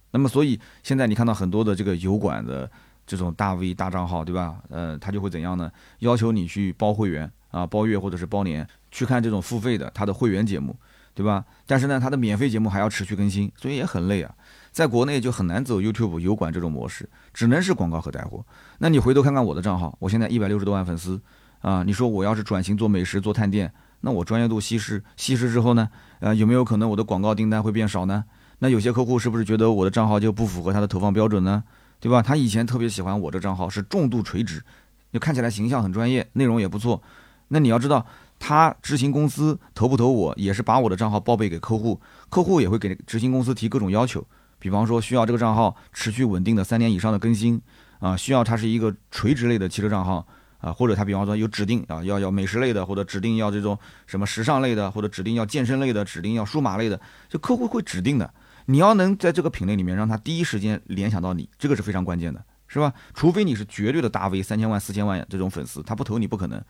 那么所以现在你看到很多的这个油管的。这种大 V 大账号，对吧？呃，他就会怎样呢？要求你去包会员啊，包月或者是包年，去看这种付费的他的会员节目，对吧？但是呢，他的免费节目还要持续更新，所以也很累啊。在国内就很难走 YouTube 油管这种模式，只能是广告和带货。那你回头看看我的账号，我现在一百六十多万粉丝啊，你说我要是转型做美食做探店，那我专业度稀释稀释之后呢？呃，有没有可能我的广告订单会变少呢？那有些客户是不是觉得我的账号就不符合他的投放标准呢？对吧？他以前特别喜欢我这账号，是重度垂直，就看起来形象很专业，内容也不错。那你要知道，他执行公司投不投我，也是把我的账号报备给客户，客户也会给执行公司提各种要求，比方说需要这个账号持续稳定的三年以上的更新啊，需要它是一个垂直类的汽车账号啊，或者他比方说有指定啊，要要美食类的，或者指定要这种什么时尚类的，或者指定要健身类的，指定要数码类的，就客户会指定的。你要能在这个品类里面让他第一时间联想到你，这个是非常关键的，是吧？除非你是绝对的大 V，三千万、四千万这种粉丝，他不投你不可能。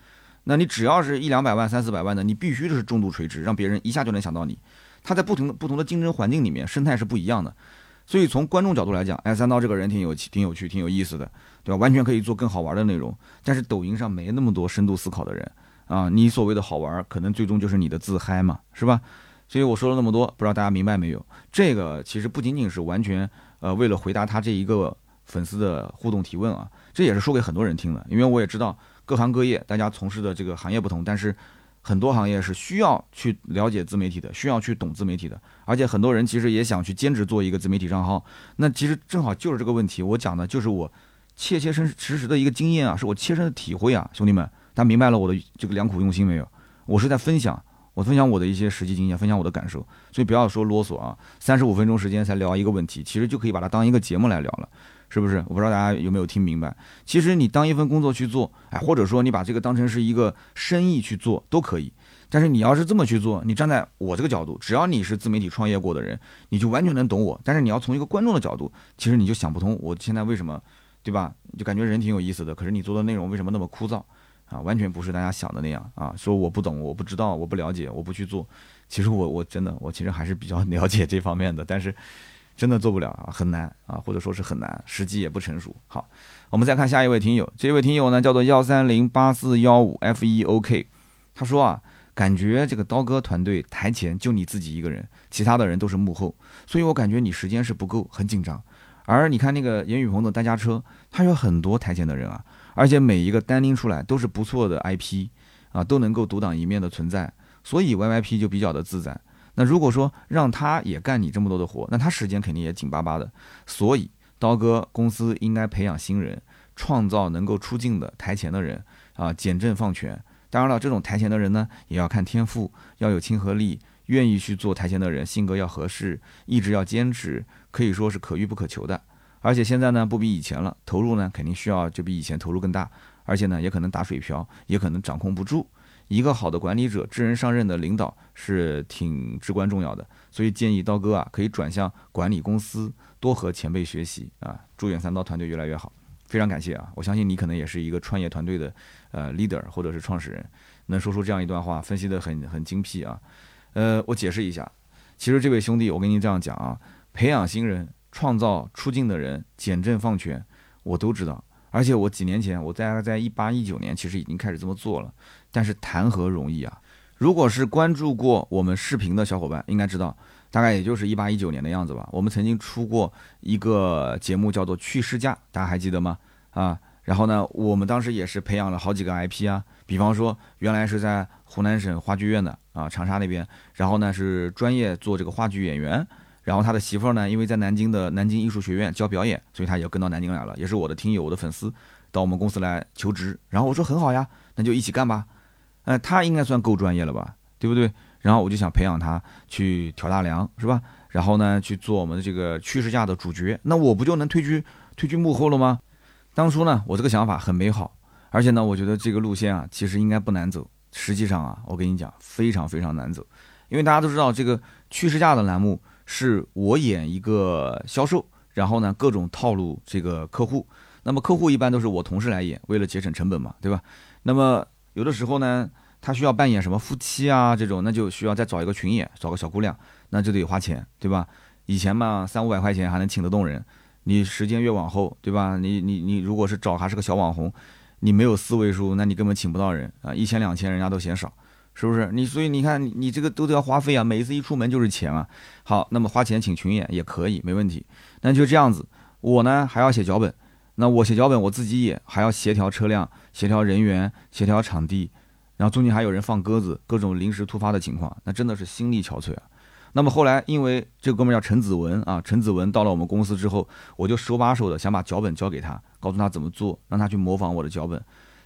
那你只要是一两百万、三四百万的，你必须是重度垂直，让别人一下就能想到你。它在不同的不同的竞争环境里面，生态是不一样的。所以从观众角度来讲，哎，三刀这个人挺有挺有趣、挺有意思的，对吧？完全可以做更好玩的内容。但是抖音上没那么多深度思考的人啊，你所谓的好玩，可能最终就是你的自嗨嘛，是吧？所以我说了那么多，不知道大家明白没有？这个其实不仅仅是完全呃为了回答他这一个粉丝的互动提问啊，这也是说给很多人听的，因为我也知道各行各业大家从事的这个行业不同，但是。很多行业是需要去了解自媒体的，需要去懂自媒体的，而且很多人其实也想去兼职做一个自媒体账号。那其实正好就是这个问题，我讲的就是我切切身实实的一个经验啊，是我切身的体会啊，兄弟们，大家明白了我的这个良苦用心没有？我是在分享，我分享我的一些实际经验，分享我的感受，所以不要说啰嗦啊，三十五分钟时间才聊一个问题，其实就可以把它当一个节目来聊了。是不是？我不知道大家有没有听明白。其实你当一份工作去做，哎，或者说你把这个当成是一个生意去做都可以。但是你要是这么去做，你站在我这个角度，只要你是自媒体创业过的人，你就完全能懂我。但是你要从一个观众的角度，其实你就想不通，我现在为什么，对吧？就感觉人挺有意思的，可是你做的内容为什么那么枯燥啊？完全不是大家想的那样啊！说我不懂，我不知道，我不了解，我不去做。其实我我真的我其实还是比较 了解这方面的，但是。真的做不了啊，很难啊，或者说是很难，时机也不成熟。好，我们再看下一位听友，这位听友呢叫做幺三零八四幺五 F E O K，他说啊，感觉这个刀哥团队台前就你自己一个人，其他的人都是幕后，所以我感觉你时间是不够，很紧张。而你看那个严雨鹏的单家车，他有很多台前的人啊，而且每一个单拎出来都是不错的 IP 啊，都能够独当一面的存在，所以 Y Y P 就比较的自在。那如果说让他也干你这么多的活，那他时间肯定也紧巴巴的。所以刀哥公司应该培养新人，创造能够出镜的台前的人啊，减震放权。当然了，这种台前的人呢，也要看天赋，要有亲和力，愿意去做台前的人，性格要合适，意志要坚持，可以说是可遇不可求的。而且现在呢，不比以前了，投入呢肯定需要就比以前投入更大，而且呢也可能打水漂，也可能掌控不住。一个好的管理者，知人上任的领导是挺至关重要的，所以建议刀哥啊，可以转向管理公司，多和前辈学习啊。祝愿三刀团队越来越好，非常感谢啊！我相信你可能也是一个创业团队的呃 leader 或者是创始人，能说出这样一段话，分析的很很精辟啊。呃，我解释一下，其实这位兄弟，我跟您这样讲啊，培养新人，创造出镜的人，减震放权，我都知道。而且我几年前，我在在一八一九年，其实已经开始这么做了。但是谈何容易啊！如果是关注过我们视频的小伙伴，应该知道，大概也就是一八一九年的样子吧。我们曾经出过一个节目，叫做《去世家》，大家还记得吗？啊，然后呢，我们当时也是培养了好几个 IP 啊，比方说原来是在湖南省话剧院的啊，长沙那边，然后呢是专业做这个话剧演员，然后他的媳妇儿呢，因为在南京的南京艺术学院教表演，所以他也跟到南京来了，也是我的听友，我的粉丝，到我们公司来求职。然后我说很好呀，那就一起干吧。呃，他应该算够专业了吧，对不对？然后我就想培养他去挑大梁，是吧？然后呢，去做我们的这个趋势价的主角，那我不就能退居退居幕后了吗？当初呢，我这个想法很美好，而且呢，我觉得这个路线啊，其实应该不难走。实际上啊，我跟你讲，非常非常难走，因为大家都知道，这个趋势价的栏目是我演一个销售，然后呢，各种套路这个客户，那么客户一般都是我同事来演，为了节省成本嘛，对吧？那么有的时候呢，他需要扮演什么夫妻啊这种，那就需要再找一个群演，找个小姑娘，那就得花钱，对吧？以前嘛，三五百块钱还能请得动人，你时间越往后，对吧？你你你如果是找还是个小网红，你没有四位数，那你根本请不到人啊，一千两千人家都嫌少，是不是？你所以你看，你这个都得要花费啊，每一次一出门就是钱啊。好，那么花钱请群演也可以，没问题。那就这样子，我呢还要写脚本。那我写脚本，我自己也还要协调车辆、协调人员、协调场地，然后中间还有人放鸽子，各种临时突发的情况，那真的是心力憔悴啊。那么后来，因为这哥们叫陈子文啊，陈子文到了我们公司之后，我就手把手的想把脚本交给他，告诉他怎么做，让他去模仿我的脚本。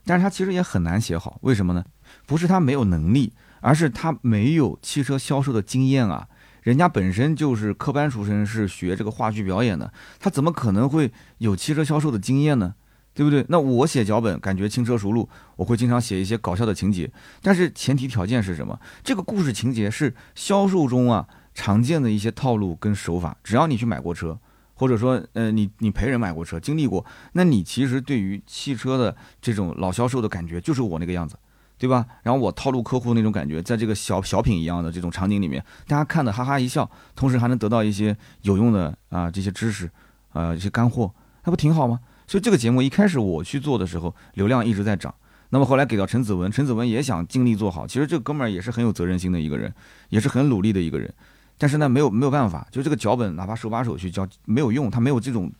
但是他其实也很难写好，为什么呢？不是他没有能力，而是他没有汽车销售的经验啊。人家本身就是科班出身，是学这个话剧表演的，他怎么可能会有汽车销售的经验呢？对不对？那我写脚本感觉轻车熟路，我会经常写一些搞笑的情节，但是前提条件是什么？这个故事情节是销售中啊常见的一些套路跟手法。只要你去买过车，或者说呃你你陪人买过车，经历过，那你其实对于汽车的这种老销售的感觉就是我那个样子。对吧？然后我套路客户那种感觉，在这个小小品一样的这种场景里面，大家看的哈哈一笑，同时还能得到一些有用的啊这些知识，啊一些干货，那不挺好吗？所以这个节目一开始我去做的时候，流量一直在涨。那么后来给到陈子文，陈子文也想尽力做好。其实这哥们儿也是很有责任心的一个人，也是很努力的一个人。但是呢，没有没有办法，就这个脚本哪怕手把手去教没有用，他没有这种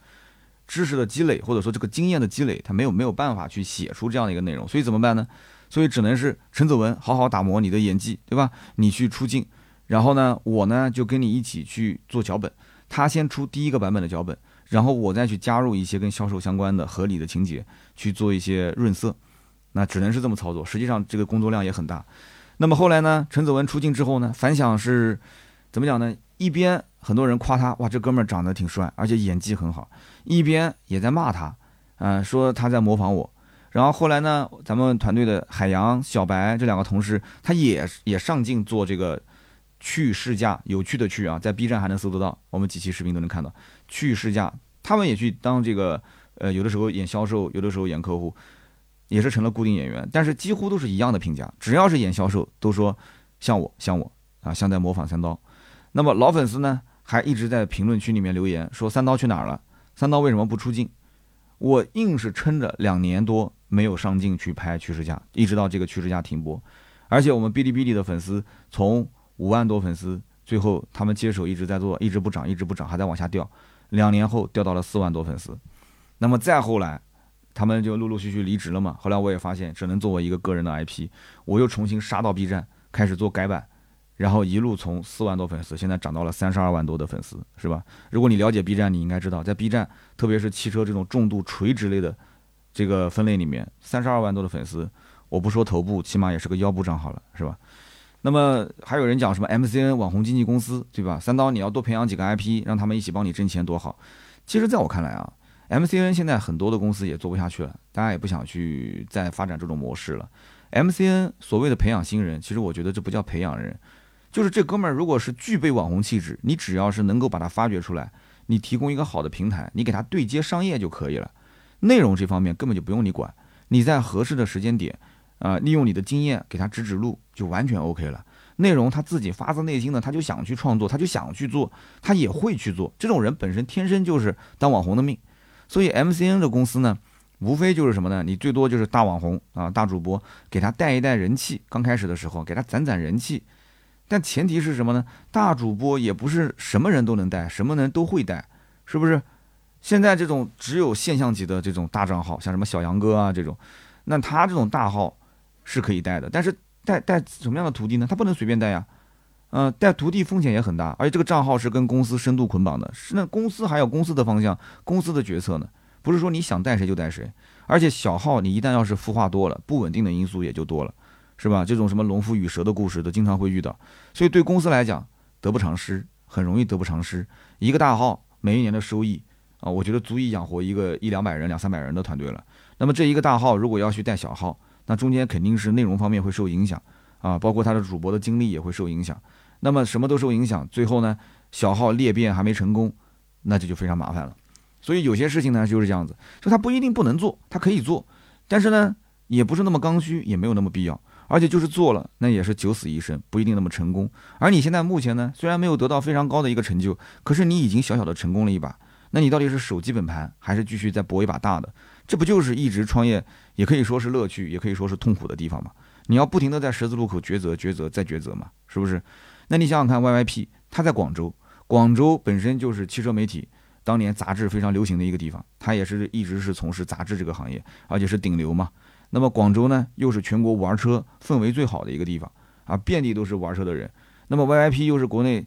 知识的积累，或者说这个经验的积累，他没有没有办法去写出这样的一个内容。所以怎么办呢？所以只能是陈子文好好打磨你的演技，对吧？你去出镜，然后呢，我呢就跟你一起去做脚本。他先出第一个版本的脚本，然后我再去加入一些跟销售相关的合理的情节，去做一些润色。那只能是这么操作。实际上这个工作量也很大。那么后来呢，陈子文出镜之后呢，反响是怎么讲呢？一边很多人夸他，哇，这哥们儿长得挺帅，而且演技很好；一边也在骂他，嗯，说他在模仿我。然后后来呢，咱们团队的海洋、小白这两个同事，他也也上镜做这个去试驾，有趣的去啊，在 B 站还能搜得到，我们几期视频都能看到去试驾。他们也去当这个，呃，有的时候演销售，有的时候演客户，也是成了固定演员。但是几乎都是一样的评价，只要是演销售，都说像我，像我啊，像在模仿三刀。那么老粉丝呢，还一直在评论区里面留言说三刀去哪儿了？三刀为什么不出镜？我硬是撑着两年多。没有上镜去拍趋势架，一直到这个趋势架停播，而且我们哔哩哔哩的粉丝从五万多粉丝，最后他们接手一直在做，一直不涨，一直不涨，还在往下掉，两年后掉到了四万多粉丝。那么再后来，他们就陆陆续续离职了嘛。后来我也发现，只能作为一个个人的 IP，我又重新杀到 B 站，开始做改版，然后一路从四万多粉丝，现在涨到了三十二万多的粉丝，是吧？如果你了解 B 站，你应该知道，在 B 站，特别是汽车这种重度垂直类的。这个分类里面，三十二万多的粉丝，我不说头部，起码也是个腰部账号了，是吧？那么还有人讲什么 MCN 网红经纪公司，对吧？三刀你要多培养几个 IP，让他们一起帮你挣钱，多好。其实，在我看来啊，MCN 现在很多的公司也做不下去了，大家也不想去再发展这种模式了。MCN 所谓的培养新人，其实我觉得这不叫培养人，就是这哥们儿如果是具备网红气质，你只要是能够把他发掘出来，你提供一个好的平台，你给他对接商业就可以了。内容这方面根本就不用你管，你在合适的时间点，啊，利用你的经验给他指指路，就完全 OK 了。内容他自己发自内心的，他就想去创作，他就想去做，他也会去做。这种人本身天生就是当网红的命。所以 MCN 的公司呢，无非就是什么呢？你最多就是大网红啊，大主播给他带一带人气，刚开始的时候给他攒攒人气。但前提是什么呢？大主播也不是什么人都能带，什么人都会带，是不是？现在这种只有现象级的这种大账号，像什么小杨哥啊这种，那他这种大号是可以带的，但是带带什么样的徒弟呢？他不能随便带呀，嗯，带徒弟风险也很大，而且这个账号是跟公司深度捆绑的，是那公司还有公司的方向、公司的决策呢，不是说你想带谁就带谁。而且小号你一旦要是孵化多了，不稳定的因素也就多了，是吧？这种什么农夫与蛇的故事都经常会遇到，所以对公司来讲得不偿失，很容易得不偿失。一个大号每一年的收益。啊，我觉得足以养活一个一两百人、两三百人的团队了。那么这一个大号如果要去带小号，那中间肯定是内容方面会受影响啊，包括他的主播的精力也会受影响。那么什么都受影响，最后呢，小号裂变还没成功，那这就非常麻烦了。所以有些事情呢就是这样子，就他不一定不能做，他可以做，但是呢也不是那么刚需，也没有那么必要。而且就是做了，那也是九死一生，不一定那么成功。而你现在目前呢，虽然没有得到非常高的一个成就，可是你已经小小的成功了一把。那你到底是守基本盘，还是继续再搏一把大的？这不就是一直创业，也可以说是乐趣，也可以说是痛苦的地方吗？你要不停的在十字路口抉择、抉择再抉择嘛，是不是？那你想想看，YYP 它在广州，广州本身就是汽车媒体当年杂志非常流行的一个地方，它也是一直是从事杂志这个行业，而且是顶流嘛。那么广州呢，又是全国玩车氛围最好的一个地方啊，遍地都是玩车的人。那么 YYP 又是国内。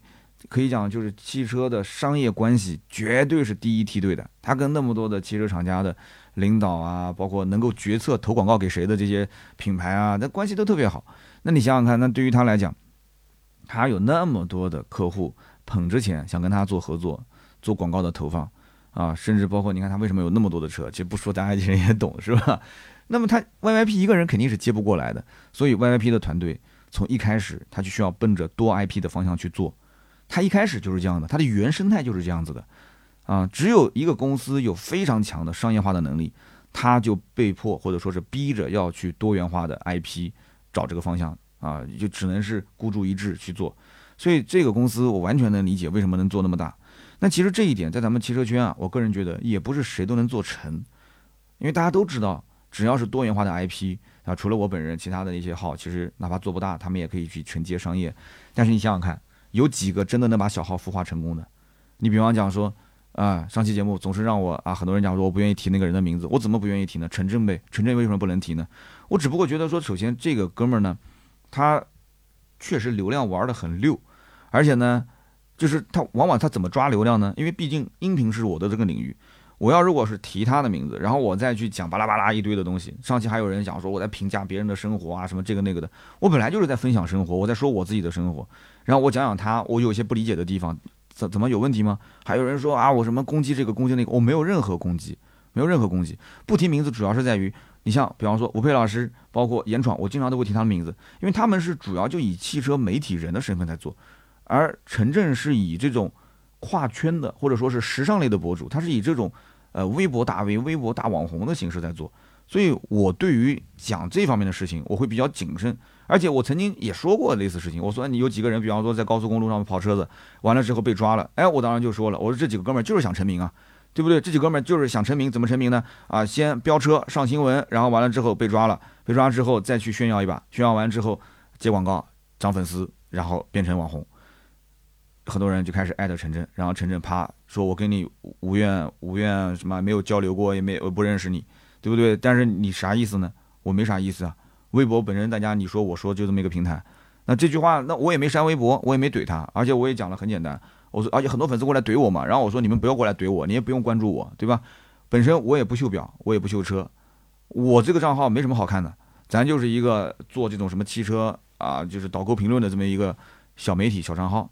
可以讲，就是汽车的商业关系绝对是第一梯队的。他跟那么多的汽车厂家的领导啊，包括能够决策投广告给谁的这些品牌啊，那关系都特别好。那你想想看，那对于他来讲，他有那么多的客户捧着钱想跟他做合作，做广告的投放啊，甚至包括你看他为什么有那么多的车，其实不说大家也懂，是吧？那么他 YYP 一个人肯定是接不过来的，所以 YYP 的团队从一开始他就需要奔着多 IP 的方向去做。他一开始就是这样的，他的原生态就是这样子的，啊，只有一个公司有非常强的商业化的能力，他就被迫或者说是逼着要去多元化的 IP，找这个方向啊，就只能是孤注一掷去做。所以这个公司我完全能理解为什么能做那么大。那其实这一点在咱们汽车圈啊，我个人觉得也不是谁都能做成，因为大家都知道，只要是多元化的 IP 啊，除了我本人，其他的一些号其实哪怕做不大，他们也可以去承接商业。但是你想想看，有几个真的能把小号孵化成功的？你比方讲说，啊，上期节目总是让我啊，很多人讲说我不愿意提那个人的名字，我怎么不愿意提呢？陈震呗，陈震为什么不能提呢？我只不过觉得说，首先这个哥们儿呢，他确实流量玩的很溜，而且呢，就是他往往他怎么抓流量呢？因为毕竟音频是我的这个领域，我要如果是提他的名字，然后我再去讲巴拉巴拉一堆的东西，上期还有人讲说我在评价别人的生活啊，什么这个那个的，我本来就是在分享生活，我在说我自己的生活，然后我讲讲他，我有些不理解的地方，怎怎么有问题吗？还有人说啊，我什么攻击这个攻击那个，我没有任何攻击，没有任何攻击，不提名字主要是在于。你像，比方说吴佩老师，包括严闯，我经常都会提他的名字，因为他们是主要就以汽车媒体人的身份在做，而陈震是以这种跨圈的或者说是时尚类的博主，他是以这种呃微博大 V、微博大网红的形式在做，所以我对于讲这方面的事情，我会比较谨慎，而且我曾经也说过类似事情，我说你有几个人，比方说在高速公路上跑车子，完了之后被抓了，哎，我当然就说了，我说这几个哥们儿就是想成名啊。对不对？这几哥们儿就是想成名，怎么成名呢？啊，先飙车上新闻，然后完了之后被抓了，被抓之后再去炫耀一把，炫耀完之后接广告涨粉丝，然后变成网红。很多人就开始艾特陈震，然后陈震啪说：“我跟你无怨无怨，什么没有交流过，也没我不认识你，对不对？但是你啥意思呢？我没啥意思啊。微博本身大家你说我说就这么一个平台，那这句话那我也没删微博，我也没怼他，而且我也讲了很简单。”我说，而且很多粉丝过来怼我嘛，然后我说你们不要过来怼我，你也不用关注我，对吧？本身我也不秀表，我也不秀车，我这个账号没什么好看的，咱就是一个做这种什么汽车啊，就是导购评论的这么一个小媒体小账号，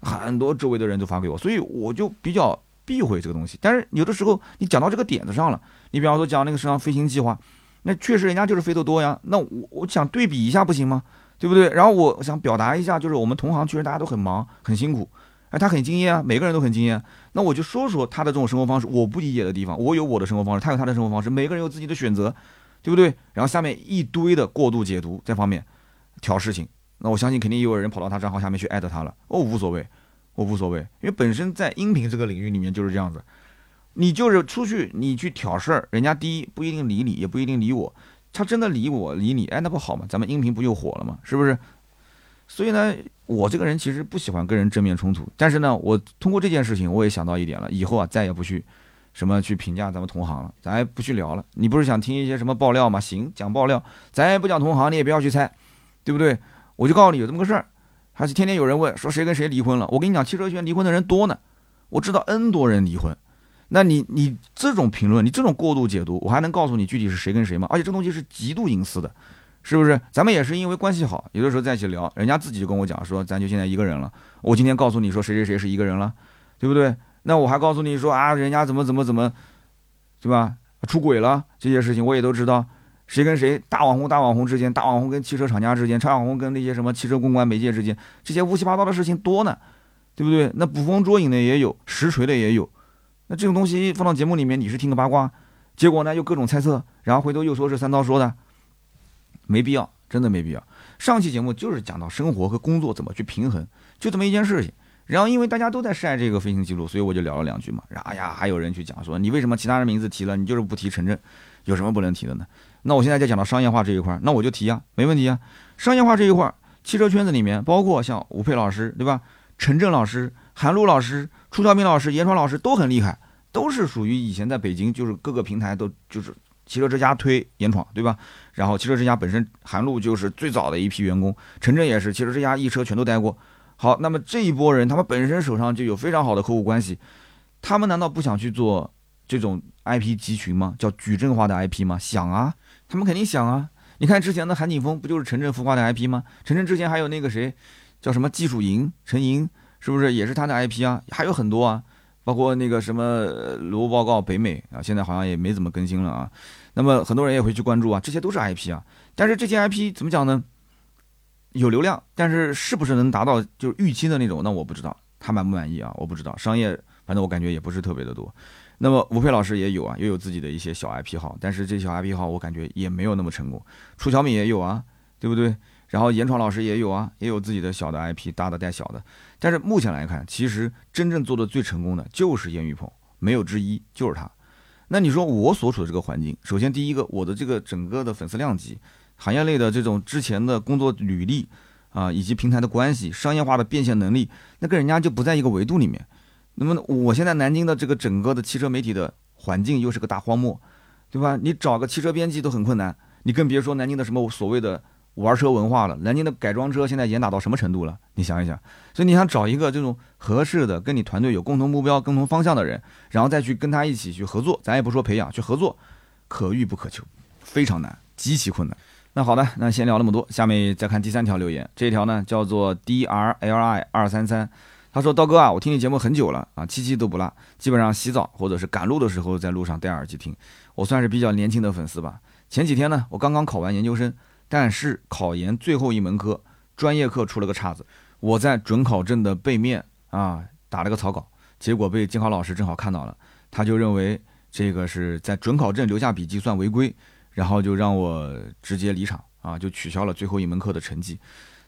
很多周围的人都发给我，所以我就比较避讳这个东西。但是有的时候你讲到这个点子上了，你比方说讲那个什么飞行计划，那确实人家就是飞得多呀，那我我想对比一下不行吗？对不对？然后我想表达一下，就是我们同行确实大家都很忙很辛苦。哎，他很敬业啊，每个人都很敬业。那我就说说他的这种生活方式，我不理解的地方。我有我的生活方式，他有他的生活方式，每个人有自己的选择，对不对？然后下面一堆的过度解读这方面挑事情，那我相信肯定也有人跑到他账号下面去艾特他了。哦，无所谓，我无所谓，因为本身在音频这个领域里面就是这样子，你就是出去你去挑事儿，人家第一不一定理你，也不一定理我。他真的理我理你，哎，那不好吗？咱们音频不就火了吗？是不是？所以呢，我这个人其实不喜欢跟人正面冲突。但是呢，我通过这件事情，我也想到一点了，以后啊，再也不去什么去评价咱们同行了，咱也不去聊了。你不是想听一些什么爆料吗？行，讲爆料，咱也不讲同行，你也不要去猜，对不对？我就告诉你有这么个事儿，还是天天有人问说谁跟谁离婚了。我跟你讲，汽车圈离婚的人多呢，我知道 N 多人离婚。那你你这种评论，你这种过度解读，我还能告诉你具体是谁跟谁吗？而且这东西是极度隐私的。是不是？咱们也是因为关系好，有的时候在一起聊，人家自己就跟我讲说，咱就现在一个人了。我今天告诉你说谁谁谁是一个人了，对不对？那我还告诉你说啊，人家怎么怎么怎么，对吧？出轨了这些事情我也都知道。谁跟谁大网红大网红之间，大网红跟汽车厂家之间，大网红跟那些什么汽车公关媒介之间，这些乌七八糟的事情多呢，对不对？那捕风捉影的也有，实锤的也有。那这种东西放到节目里面，你是听个八卦，结果呢又各种猜测，然后回头又说是三刀说的。没必要，真的没必要。上期节目就是讲到生活和工作怎么去平衡，就这么一件事情。然后因为大家都在晒这个飞行记录，所以我就聊了两句嘛。然后哎呀，还有人去讲说你为什么其他人名字提了，你就是不提陈震，有什么不能提的呢？那我现在就讲到商业化这一块儿，那我就提啊，没问题啊。商业化这一块儿，汽车圈子里面，包括像吴佩老师，对吧？陈震老师、韩露老师、楚小明老师、严川老师都很厉害，都是属于以前在北京就是各个平台都就是。汽车之家推严闯，对吧？然后汽车之家本身韩露就是最早的一批员工，陈震也是汽车之家一车全都待过。好，那么这一波人，他们本身手上就有非常好的客户关系，他们难道不想去做这种 IP 集群吗？叫矩阵化的 IP 吗？想啊，他们肯定想啊。你看之前的韩景峰不就是陈震孵化的 IP 吗？陈震之前还有那个谁，叫什么技术营陈莹，是不是也是他的 IP 啊？还有很多啊，包括那个什么罗报告北美啊，现在好像也没怎么更新了啊。那么很多人也会去关注啊，这些都是 IP 啊，但是这些 IP 怎么讲呢？有流量，但是是不是能达到就是预期的那种？那我不知道，他满不满意啊？我不知道。商业反正我感觉也不是特别的多。那么吴佩老师也有啊，也有自己的一些小 IP 号，但是这小 IP 号我感觉也没有那么成功。楚小敏也有啊，对不对？然后严闯老师也有啊，也有自己的小的 IP，大的带小的。但是目前来看，其实真正做的最成功的就是燕玉鹏，没有之一，就是他。那你说我所处的这个环境，首先第一个，我的这个整个的粉丝量级，行业类的这种之前的工作履历啊，以及平台的关系，商业化的变现能力，那跟人家就不在一个维度里面。那么我现在南京的这个整个的汽车媒体的环境又是个大荒漠，对吧？你找个汽车编辑都很困难，你更别说南京的什么所谓的玩车文化了。南京的改装车现在严打到什么程度了？你想一想。所以你想找一个这种合适的、跟你团队有共同目标、共同方向的人，然后再去跟他一起去合作，咱也不说培养，去合作，可遇不可求，非常难，极其困难。那好的，那先聊那么多，下面再看第三条留言，这一条呢叫做 D R L I 二三三。他说：“刀哥啊，我听你节目很久了啊，期期都不落，基本上洗澡或者是赶路的时候在路上戴耳机听。我算是比较年轻的粉丝吧。前几天呢，我刚刚考完研究生，但是考研最后一门课专业课出了个岔子，我在准考证的背面啊打了个草稿，结果被监考老师正好看到了，他就认为这个是在准考证留下笔记算违规，然后就让我直接离场啊，就取消了最后一门课的成绩。”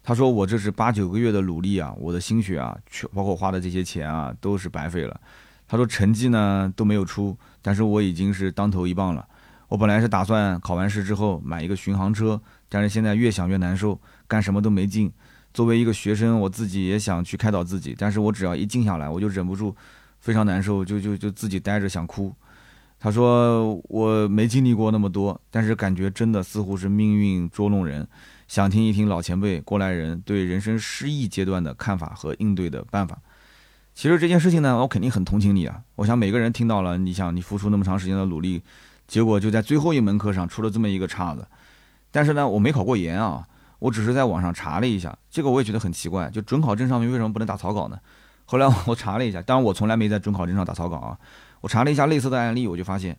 他说：“我这是八九个月的努力啊，我的心血啊，全包括花的这些钱啊，都是白费了。”他说：“成绩呢都没有出，但是我已经是当头一棒了。我本来是打算考完试之后买一个巡航车，但是现在越想越难受，干什么都没劲。作为一个学生，我自己也想去开导自己，但是我只要一静下来，我就忍不住，非常难受，就就就自己待着想哭。”他说：“我没经历过那么多，但是感觉真的似乎是命运捉弄人。”想听一听老前辈过来人对人生失意阶段的看法和应对的办法。其实这件事情呢，我肯定很同情你啊。我想每个人听到了，你想你付出那么长时间的努力，结果就在最后一门课上出了这么一个岔子。但是呢，我没考过研啊，我只是在网上查了一下，这个我也觉得很奇怪，就准考证上面为什么不能打草稿呢？后来我查了一下，当然我从来没在准考证上打草稿啊。我查了一下类似的案例，我就发现。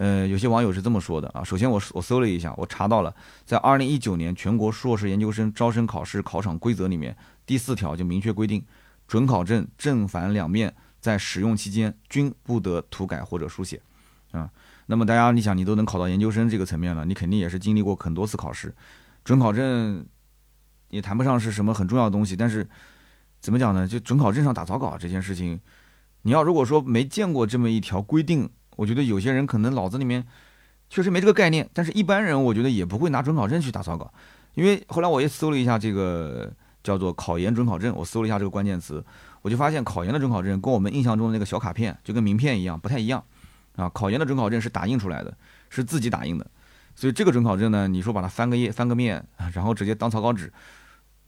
呃，有些网友是这么说的啊。首先，我我搜了一下，我查到了，在二零一九年全国硕士研究生招生考试考场规则里面，第四条就明确规定，准考证正反两面在使用期间均不得涂改或者书写。啊，那么大家你想，你都能考到研究生这个层面了，你肯定也是经历过很多次考试。准考证也谈不上是什么很重要的东西，但是怎么讲呢？就准考证上打草稿这件事情，你要如果说没见过这么一条规定。我觉得有些人可能脑子里面确实没这个概念，但是一般人我觉得也不会拿准考证去打草稿，因为后来我也搜了一下这个叫做考研准考证，我搜了一下这个关键词，我就发现考研的准考证跟我们印象中的那个小卡片就跟名片一样不太一样啊，考研的准考证是打印出来的，是自己打印的，所以这个准考证呢，你说把它翻个页翻个面，然后直接当草稿纸，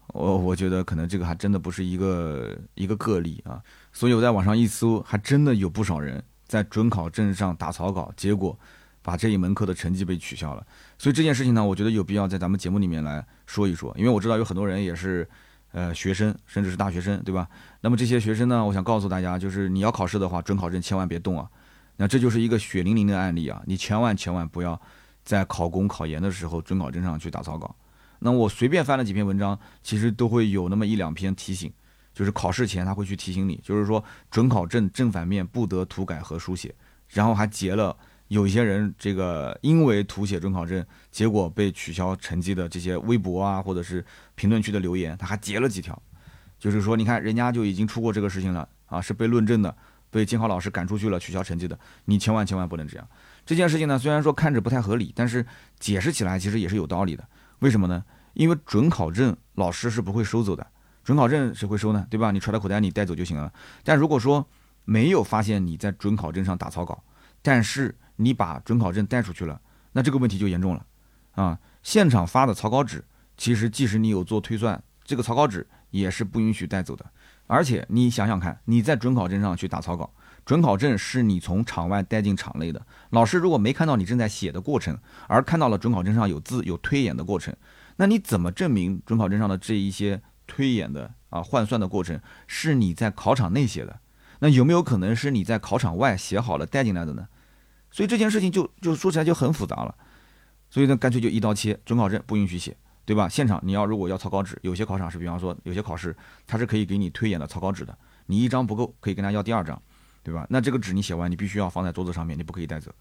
我我觉得可能这个还真的不是一个一个个例啊，所以我在网上一搜，还真的有不少人。在准考证上打草稿，结果把这一门课的成绩被取消了。所以这件事情呢，我觉得有必要在咱们节目里面来说一说，因为我知道有很多人也是，呃，学生，甚至是大学生，对吧？那么这些学生呢，我想告诉大家，就是你要考试的话，准考证千万别动啊。那这就是一个血淋淋的案例啊，你千万千万不要在考公考研的时候准考证上去打草稿。那我随便翻了几篇文章，其实都会有那么一两篇提醒。就是考试前他会去提醒你，就是说准考证正反面不得涂改和书写，然后还截了有一些人这个因为涂写准考证结果被取消成绩的这些微博啊或者是评论区的留言，他还截了几条，就是说你看人家就已经出过这个事情了啊，是被论证的，被监考老师赶出去了，取消成绩的，你千万千万不能这样。这件事情呢，虽然说看着不太合理，但是解释起来其实也是有道理的。为什么呢？因为准考证老师是不会收走的。准考证谁会收呢？对吧？你揣到口袋里带走就行了。但如果说没有发现你在准考证上打草稿，但是你把准考证带出去了，那这个问题就严重了啊！现场发的草稿纸，其实即使你有做推算，这个草稿纸也是不允许带走的。而且你想想看，你在准考证上去打草稿，准考证是你从场外带进场内的。老师如果没看到你正在写的过程，而看到了准考证上有字有推演的过程，那你怎么证明准考证上的这一些？推演的啊，换算的过程是你在考场内写的，那有没有可能是你在考场外写好了带进来的呢？所以这件事情就就说起来就很复杂了。所以呢，干脆就一刀切，准考证不允许写，对吧？现场你要如果要草稿纸，有些考场是，比方说有些考试它是可以给你推演的草稿纸的，你一张不够，可以跟他要第二张，对吧？那这个纸你写完，你必须要放在桌子上面，你不可以带走。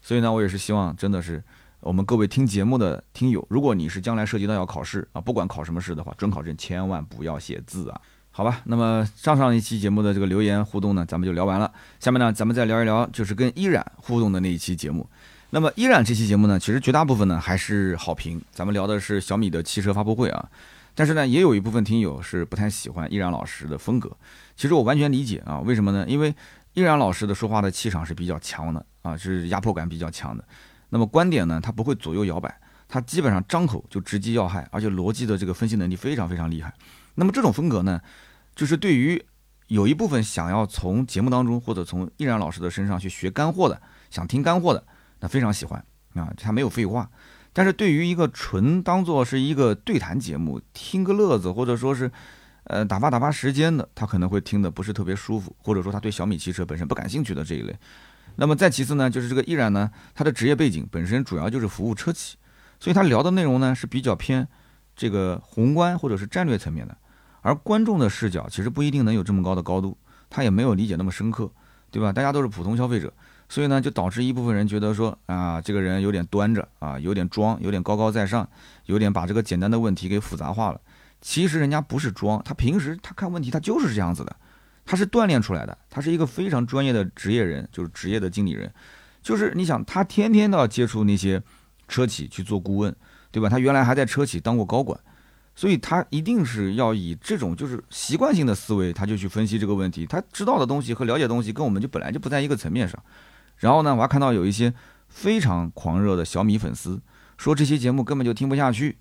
所以呢，我也是希望真的是。我们各位听节目的听友，如果你是将来涉及到要考试啊，不管考什么试的话，准考证千万不要写字啊。好吧，那么上上一期节目的这个留言互动呢，咱们就聊完了。下面呢，咱们再聊一聊，就是跟依然互动的那一期节目。那么依然这期节目呢，其实绝大部分呢还是好评。咱们聊的是小米的汽车发布会啊，但是呢，也有一部分听友是不太喜欢依然老师的风格。其实我完全理解啊，为什么呢？因为依然老师的说话的气场是比较强的啊，是压迫感比较强的。那么观点呢，他不会左右摇摆，他基本上张口就直击要害，而且逻辑的这个分析能力非常非常厉害。那么这种风格呢，就是对于有一部分想要从节目当中或者从依然老师的身上去学干货的，想听干货的，那非常喜欢啊，他没有废话。但是对于一个纯当做是一个对谈节目，听个乐子或者说是，呃打发打发时间的，他可能会听的不是特别舒服，或者说他对小米汽车本身不感兴趣的这一类。那么再其次呢，就是这个依然呢，他的职业背景本身主要就是服务车企，所以他聊的内容呢是比较偏这个宏观或者是战略层面的。而观众的视角其实不一定能有这么高的高度，他也没有理解那么深刻，对吧？大家都是普通消费者，所以呢，就导致一部分人觉得说啊，这个人有点端着啊，有点装，有点高高在上，有点把这个简单的问题给复杂化了。其实人家不是装，他平时他看问题他就是这样子的，他是锻炼出来的，他是一个非常专业的职业人，就是职业的经理人，就是你想他天天都要接触那些车企去做顾问，对吧？他原来还在车企当过高管。所以他一定是要以这种就是习惯性的思维，他就去分析这个问题。他知道的东西和了解东西跟我们就本来就不在一个层面上。然后呢，我还看到有一些非常狂热的小米粉丝说这些节目根本就听不下去，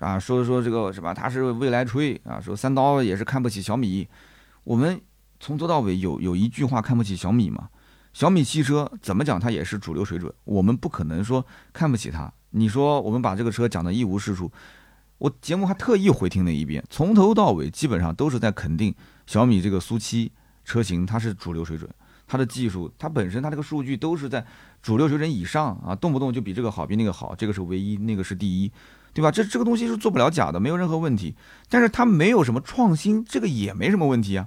啊，说说这个什么？他是未来吹啊，说三刀也是看不起小米。我们从头到尾有有一句话看不起小米吗？小米汽车怎么讲它也是主流水准，我们不可能说看不起它。你说我们把这个车讲的一无是处。我节目还特意回听了一遍，从头到尾基本上都是在肯定小米这个苏七车型，它是主流水准，它的技术，它本身它这个数据都是在主流水准以上啊，动不动就比这个好，比那个好，这个是唯一，那个是第一，对吧？这这个东西是做不了假的，没有任何问题。但是它没有什么创新，这个也没什么问题啊，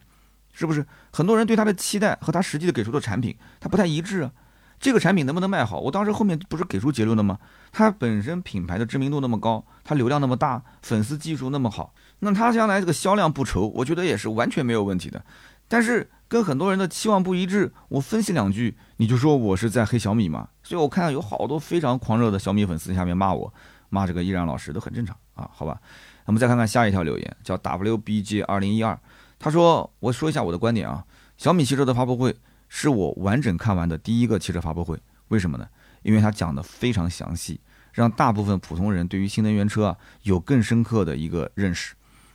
是不是？很多人对它的期待和它实际的给出的产品，它不太一致啊。这个产品能不能卖好？我当时后面不是给出结论了吗？它本身品牌的知名度那么高，它流量那么大，粉丝技术那么好，那它将来这个销量不愁，我觉得也是完全没有问题的。但是跟很多人的期望不一致，我分析两句，你就说我是在黑小米嘛？所以我看到有好多非常狂热的小米粉丝下面骂我，骂这个依然老师都很正常啊，好吧？我们再看看下一条留言，叫 WBG 二零一二，他说：“我说一下我的观点啊，小米汽车的发布会。”是我完整看完的第一个汽车发布会，为什么呢？因为他讲的非常详细，让大部分普通人对于新能源车啊有更深刻的一个认识。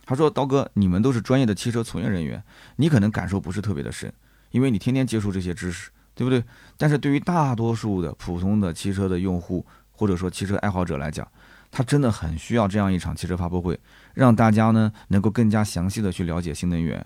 他说：“刀哥，你们都是专业的汽车从业人员，你可能感受不是特别的深，因为你天天接触这些知识，对不对？但是对于大多数的普通的汽车的用户或者说汽车爱好者来讲，他真的很需要这样一场汽车发布会，让大家呢能够更加详细的去了解新能源。”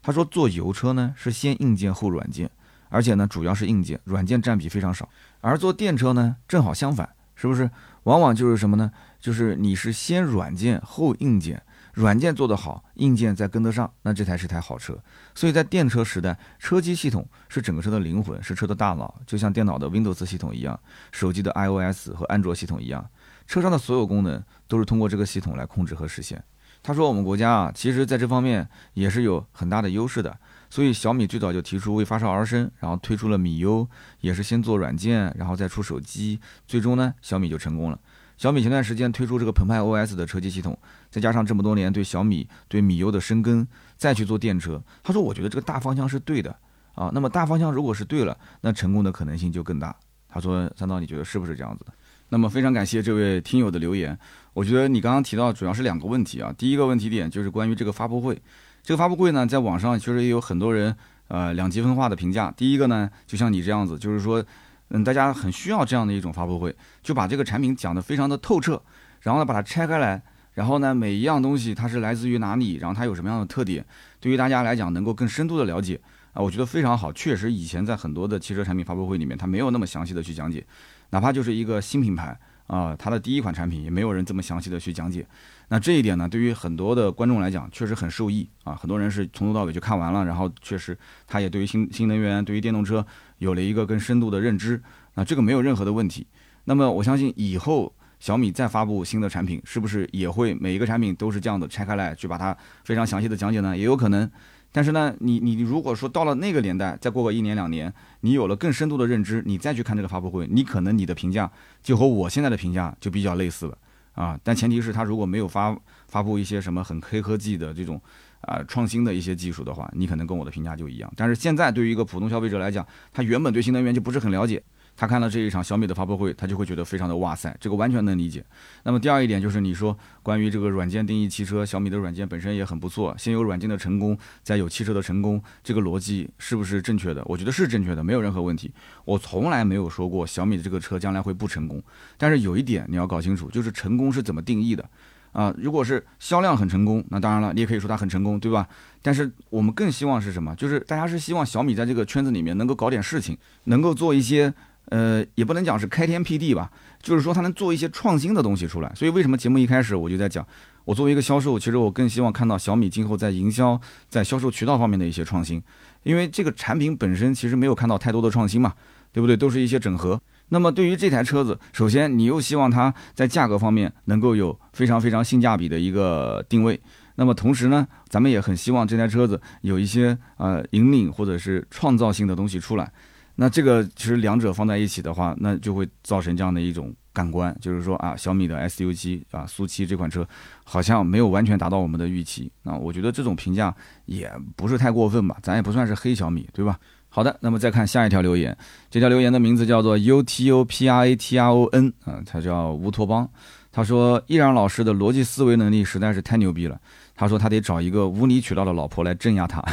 他说：“做油车呢是先硬件后软件。”而且呢，主要是硬件，软件占比非常少。而做电车呢，正好相反，是不是？往往就是什么呢？就是你是先软件后硬件，软件做得好，硬件再跟得上，那这台是台好车。所以在电车时代，车机系统是整个车的灵魂，是车的大脑，就像电脑的 Windows 系统一样，手机的 iOS 和安卓系统一样，车上的所有功能都是通过这个系统来控制和实现。他说，我们国家啊，其实在这方面也是有很大的优势的。所以小米最早就提出为发烧而生，然后推出了米 U，也是先做软件，然后再出手机，最终呢，小米就成功了。小米前段时间推出这个澎湃 OS 的车机系统，再加上这么多年对小米对米 U 的深耕，再去做电车，他说我觉得这个大方向是对的啊。那么大方向如果是对了，那成功的可能性就更大。他说三刀，你觉得是不是这样子的？那么非常感谢这位听友的留言。我觉得你刚刚提到主要是两个问题啊，第一个问题点就是关于这个发布会。这个发布会呢，在网上其实也有很多人，呃，两极分化的评价。第一个呢，就像你这样子，就是说，嗯，大家很需要这样的一种发布会，就把这个产品讲得非常的透彻，然后呢，把它拆开来，然后呢，每一样东西它是来自于哪里，然后它有什么样的特点，对于大家来讲能够更深度的了解啊，我觉得非常好。确实，以前在很多的汽车产品发布会里面，它没有那么详细的去讲解，哪怕就是一个新品牌啊，它的第一款产品，也没有人这么详细的去讲解。那这一点呢，对于很多的观众来讲，确实很受益啊！很多人是从头到尾就看完了，然后确实他也对于新新能源、对于电动车有了一个更深度的认知。那这个没有任何的问题。那么我相信以后小米再发布新的产品，是不是也会每一个产品都是这样的拆开来去把它非常详细的讲解呢？也有可能。但是呢，你你如果说到了那个年代，再过个一年两年，你有了更深度的认知，你再去看这个发布会，你可能你的评价就和我现在的评价就比较类似了啊。但前提是他如果没有发发布一些什么很黑科技的这种啊创新的一些技术的话，你可能跟我的评价就一样。但是现在对于一个普通消费者来讲，他原本对新能源就不是很了解。他看了这一场小米的发布会，他就会觉得非常的哇塞，这个完全能理解。那么第二一点就是你说关于这个软件定义汽车，小米的软件本身也很不错，先有软件的成功，再有汽车的成功，这个逻辑是不是正确的？我觉得是正确的，没有任何问题。我从来没有说过小米的这个车将来会不成功，但是有一点你要搞清楚，就是成功是怎么定义的啊？如果是销量很成功，那当然了，你也可以说它很成功，对吧？但是我们更希望是什么？就是大家是希望小米在这个圈子里面能够搞点事情，能够做一些。呃，也不能讲是开天辟地吧，就是说他能做一些创新的东西出来。所以为什么节目一开始我就在讲，我作为一个销售，其实我更希望看到小米今后在营销、在销售渠道方面的一些创新，因为这个产品本身其实没有看到太多的创新嘛，对不对？都是一些整合。那么对于这台车子，首先你又希望它在价格方面能够有非常非常性价比的一个定位，那么同时呢，咱们也很希望这台车子有一些呃引领或者是创造性的东西出来。那这个其实两者放在一起的话，那就会造成这样的一种感官，就是说啊，小米的 SU7 啊，苏七这款车好像没有完全达到我们的预期。那我觉得这种评价也不是太过分吧，咱也不算是黑小米，对吧？好的，那么再看下一条留言，这条留言的名字叫做 UTOPRATRON 啊，他叫乌托邦，他说依然老师的逻辑思维能力实在是太牛逼了，他说他得找一个无理取闹的老婆来镇压他。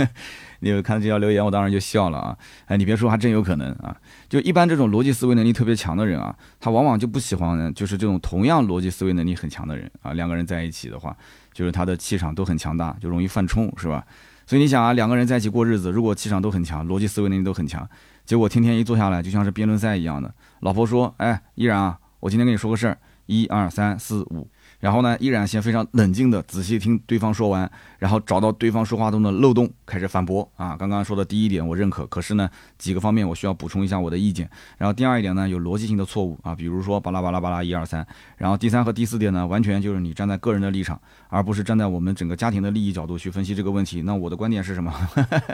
你有看到这条留言，我当然就笑了啊！哎，你别说，还真有可能啊！就一般这种逻辑思维能力特别强的人啊，他往往就不喜欢就是这种同样逻辑思维能力很强的人啊。两个人在一起的话，就是他的气场都很强大，就容易犯冲，是吧？所以你想啊，两个人在一起过日子，如果气场都很强，逻辑思维能力都很强，结果天天一坐下来，就像是辩论赛一样的。老婆说：“哎，依然啊，我今天跟你说个事儿，一二三四五。”然后呢，依然先非常冷静的仔细听对方说完，然后找到对方说话中的漏洞开始反驳啊。刚刚说的第一点我认可，可是呢几个方面我需要补充一下我的意见。然后第二一点呢有逻辑性的错误啊，比如说巴拉巴拉巴拉一二三。然后第三和第四点呢完全就是你站在个人的立场，而不是站在我们整个家庭的利益角度去分析这个问题。那我的观点是什么？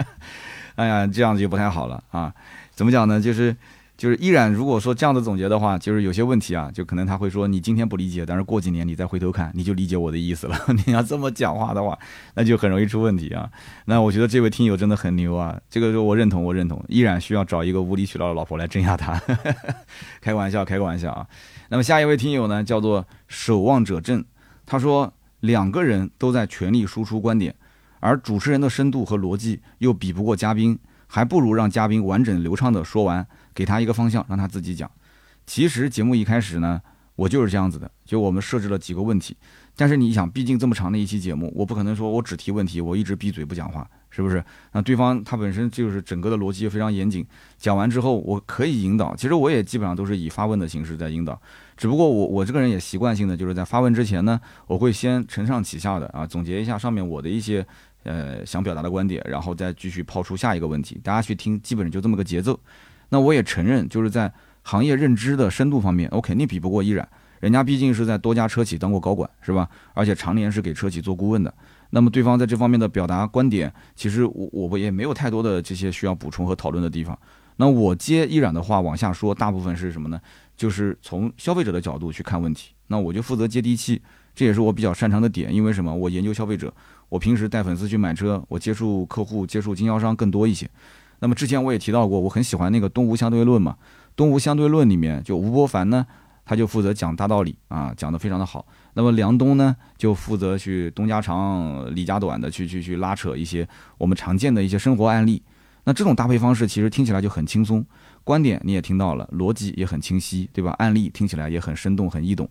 哎呀，这样子就不太好了啊。怎么讲呢？就是。就是依然，如果说这样的总结的话，就是有些问题啊，就可能他会说你今天不理解，但是过几年你再回头看，你就理解我的意思了。你要这么讲话的话，那就很容易出问题啊。那我觉得这位听友真的很牛啊，这个我认同，我认同，依然需要找一个无理取闹的老婆来镇压他。开个玩笑，开个玩笑啊。那么下一位听友呢，叫做守望者镇，他说两个人都在全力输出观点，而主持人的深度和逻辑又比不过嘉宾，还不如让嘉宾完整流畅的说完。给他一个方向，让他自己讲。其实节目一开始呢，我就是这样子的，就我们设置了几个问题。但是你想，毕竟这么长的一期节目，我不可能说我只提问题，我一直闭嘴不讲话，是不是？那对方他本身就是整个的逻辑非常严谨，讲完之后我可以引导。其实我也基本上都是以发问的形式在引导，只不过我我这个人也习惯性的就是在发问之前呢，我会先承上启下的啊，总结一下上面我的一些呃想表达的观点，然后再继续抛出下一个问题，大家去听，基本上就这么个节奏。那我也承认，就是在行业认知的深度方面，我肯定比不过依然。人家毕竟是在多家车企当过高管，是吧？而且常年是给车企做顾问的。那么对方在这方面的表达观点，其实我我也没有太多的这些需要补充和讨论的地方。那我接依然的话往下说，大部分是什么呢？就是从消费者的角度去看问题。那我就负责接地气，这也是我比较擅长的点。因为什么？我研究消费者，我平时带粉丝去买车，我接触客户、接触经销商更多一些。那么之前我也提到过，我很喜欢那个东吴相对论嘛。东吴相对论里面，就吴伯凡呢，他就负责讲大道理啊，讲得非常的好。那么梁东呢，就负责去东家长李家短的去去去拉扯一些我们常见的一些生活案例。那这种搭配方式其实听起来就很轻松，观点你也听到了，逻辑也很清晰，对吧？案例听起来也很生动，很易懂。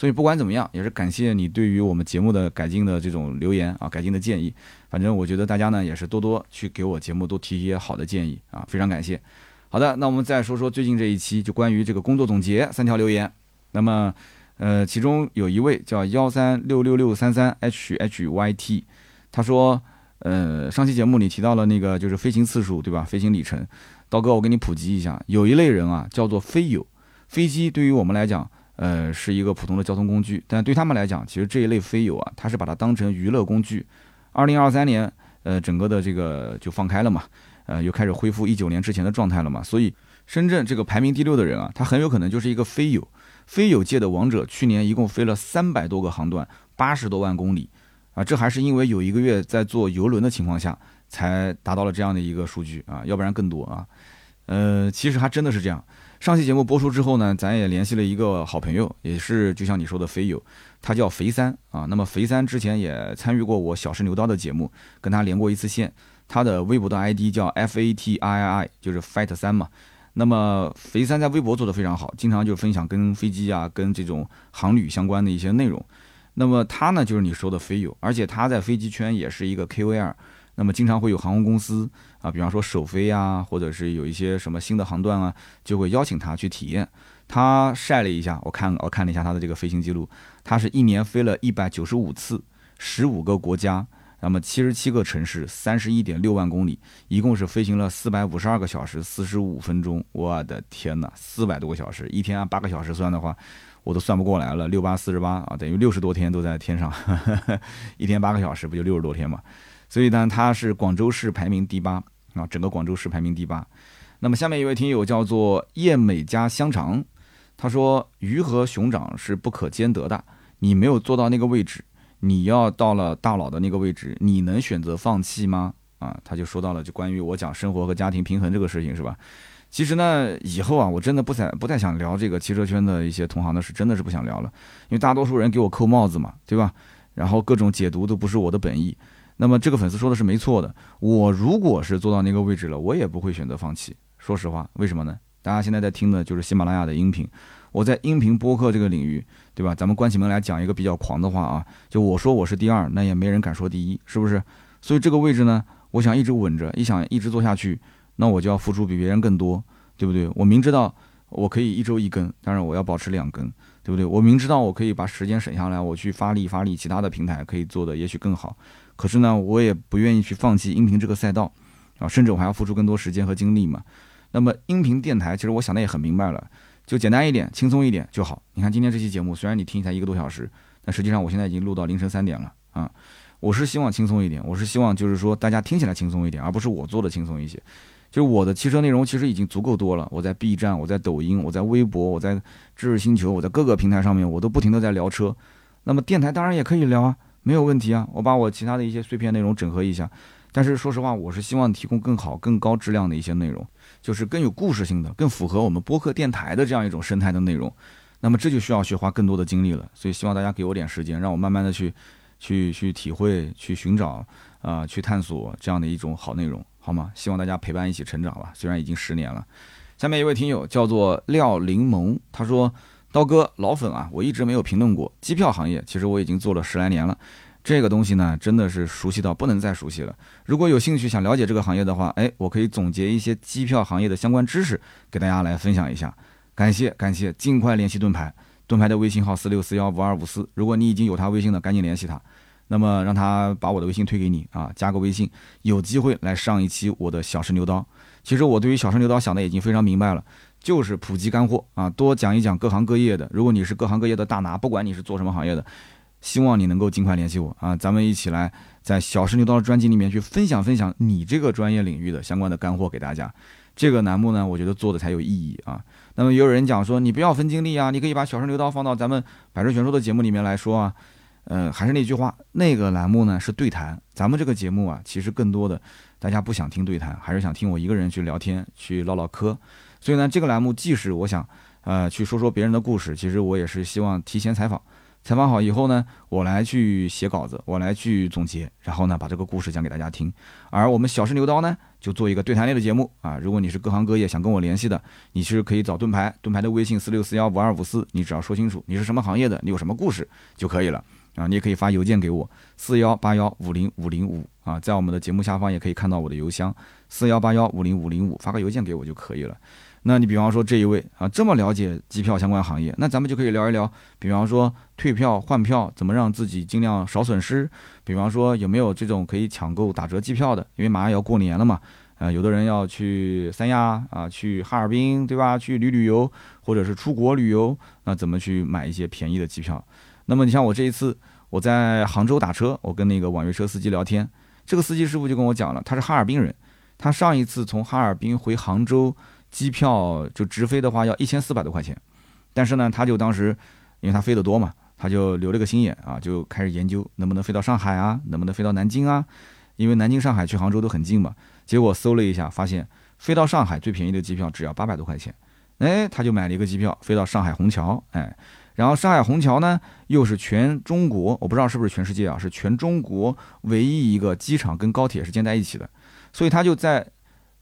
所以不管怎么样，也是感谢你对于我们节目的改进的这种留言啊，改进的建议。反正我觉得大家呢也是多多去给我节目多提一些好的建议啊，非常感谢。好的，那我们再说说最近这一期就关于这个工作总结三条留言。那么，呃，其中有一位叫幺三六六六三三 h h y t，他说，呃，上期节目里提到了那个就是飞行次数对吧？飞行里程，刀哥我给你普及一下，有一类人啊叫做飞友。飞机对于我们来讲，呃，是一个普通的交通工具，但对他们来讲，其实这一类飞友啊，他是把它当成娱乐工具。二零二三年，呃，整个的这个就放开了嘛，呃，又开始恢复一九年之前的状态了嘛，所以深圳这个排名第六的人啊，他很有可能就是一个飞友，飞友界的王者。去年一共飞了三百多个航段，八十多万公里，啊，这还是因为有一个月在坐游轮的情况下，才达到了这样的一个数据啊，要不然更多啊。呃，其实还真的是这样。上期节目播出之后呢，咱也联系了一个好朋友，也是就像你说的飞友，他叫肥三啊。那么肥三之前也参与过我小试牛刀的节目，跟他连过一次线。他的微博的 ID 叫 F A T I I I，就是 Fight 三嘛。那么肥三在微博做的非常好，经常就分享跟飞机啊、跟这种航旅相关的一些内容。那么他呢，就是你说的飞友，而且他在飞机圈也是一个 KOL。那么经常会有航空公司啊，比方说首飞啊，或者是有一些什么新的航段啊，就会邀请他去体验。他晒了一下，我看我看了一下他的这个飞行记录，他是一年飞了一百九十五次，十五个国家，那么七十七个城市，三十一点六万公里，一共是飞行了四百五十二个小时四十五分钟。我的天哪，四百多个小时，一天按八个小时算的话，我都算不过来了。六八四十八啊，等于六十多天都在天上，一天八个小时，不就六十多天嘛？所以呢，他是广州市排名第八啊，整个广州市排名第八。那么下面一位听友叫做燕美家香肠，他说鱼和熊掌是不可兼得的，你没有做到那个位置，你要到了大佬的那个位置，你能选择放弃吗？啊，他就说到了就关于我讲生活和家庭平衡这个事情是吧？其实呢，以后啊，我真的不再不太想聊这个汽车圈的一些同行的事，真的是不想聊了，因为大多数人给我扣帽子嘛，对吧？然后各种解读都不是我的本意。那么这个粉丝说的是没错的，我如果是做到那个位置了，我也不会选择放弃。说实话，为什么呢？大家现在在听的就是喜马拉雅的音频，我在音频播客这个领域，对吧？咱们关起门来讲一个比较狂的话啊，就我说我是第二，那也没人敢说第一，是不是？所以这个位置呢，我想一直稳着，一想一直做下去，那我就要付出比别人更多，对不对？我明知道我可以一周一更，但是我要保持两更，对不对？我明知道我可以把时间省下来，我去发力发力其他的平台，可以做的也许更好。可是呢，我也不愿意去放弃音频这个赛道，啊，甚至我还要付出更多时间和精力嘛。那么音频电台，其实我想的也很明白了，就简单一点、轻松一点就好。你看今天这期节目，虽然你听才一个多小时，但实际上我现在已经录到凌晨三点了啊。我是希望轻松一点，我是希望就是说大家听起来轻松一点，而不是我做的轻松一些。就我的汽车内容其实已经足够多了，我在 B 站、我在抖音、我在微博、我在知识星球、我在各个平台上面，我都不停的在聊车。那么电台当然也可以聊啊。没有问题啊，我把我其他的一些碎片内容整合一下，但是说实话，我是希望提供更好、更高质量的一些内容，就是更有故事性的、更符合我们播客电台的这样一种生态的内容。那么这就需要去花更多的精力了，所以希望大家给我点时间，让我慢慢的去、去、去体会、去寻找啊、去探索这样的一种好内容，好吗？希望大家陪伴一起成长吧。虽然已经十年了。下面一位听友叫做廖柠檬，他说。刀哥老粉啊，我一直没有评论过机票行业，其实我已经做了十来年了，这个东西呢真的是熟悉到不能再熟悉了。如果有兴趣想了解这个行业的话，哎，我可以总结一些机票行业的相关知识给大家来分享一下。感谢感谢，尽快联系盾牌，盾牌的微信号四六四幺五二五四。如果你已经有他微信的，赶紧联系他，那么让他把我的微信推给你啊，加个微信，有机会来上一期我的小试牛刀。其实我对于小试牛刀想的已经非常明白了。就是普及干货啊，多讲一讲各行各业的。如果你是各行各业的大拿，不管你是做什么行业的，希望你能够尽快联系我啊，咱们一起来在小试牛刀的专辑里面去分享分享你这个专业领域的相关的干货给大家。这个栏目呢，我觉得做的才有意义啊。那么也有人讲说，你不要分精力啊，你可以把小试牛刀放到咱们百车全说的节目里面来说啊。嗯，还是那句话，那个栏目呢是对谈，咱们这个节目啊，其实更多的大家不想听对谈，还是想听我一个人去聊天，去唠唠嗑。所以呢，这个栏目既是我想，呃，去说说别人的故事，其实我也是希望提前采访，采访好以后呢，我来去写稿子，我来去总结，然后呢，把这个故事讲给大家听。而我们小试牛刀呢，就做一个对谈类的节目啊。如果你是各行各业想跟我联系的，你是可以找盾牌，盾牌的微信四六四幺五二五四，你只要说清楚你是什么行业的，你有什么故事就可以了啊。你也可以发邮件给我四幺八幺五零五零五啊，在我们的节目下方也可以看到我的邮箱四幺八幺五零五零五，发个邮件给我就可以了。那你比方说这一位啊，这么了解机票相关行业，那咱们就可以聊一聊，比方说退票换票怎么让自己尽量少损失，比方说有没有这种可以抢购打折机票的，因为马上要过年了嘛，啊，有的人要去三亚啊，去哈尔滨，对吧？去旅旅游，或者是出国旅游，那怎么去买一些便宜的机票？那么你像我这一次，我在杭州打车，我跟那个网约车司机聊天，这个司机师傅就跟我讲了，他是哈尔滨人，他上一次从哈尔滨回杭州，机票就直飞的话要一千四百多块钱，但是呢，他就当时，因为他飞得多嘛，他就留了个心眼啊，就开始研究能不能飞到上海啊，能不能飞到南京啊，因为南京、上海去杭州都很近嘛。结果搜了一下，发现飞到上海最便宜的机票只要八百多块钱，哎，他就买了一个机票飞到上海虹桥，哎，然后上海虹桥呢又是全中国，我不知道是不是全世界啊，是全中国唯一一个机场跟高铁是建在一起的，所以他就在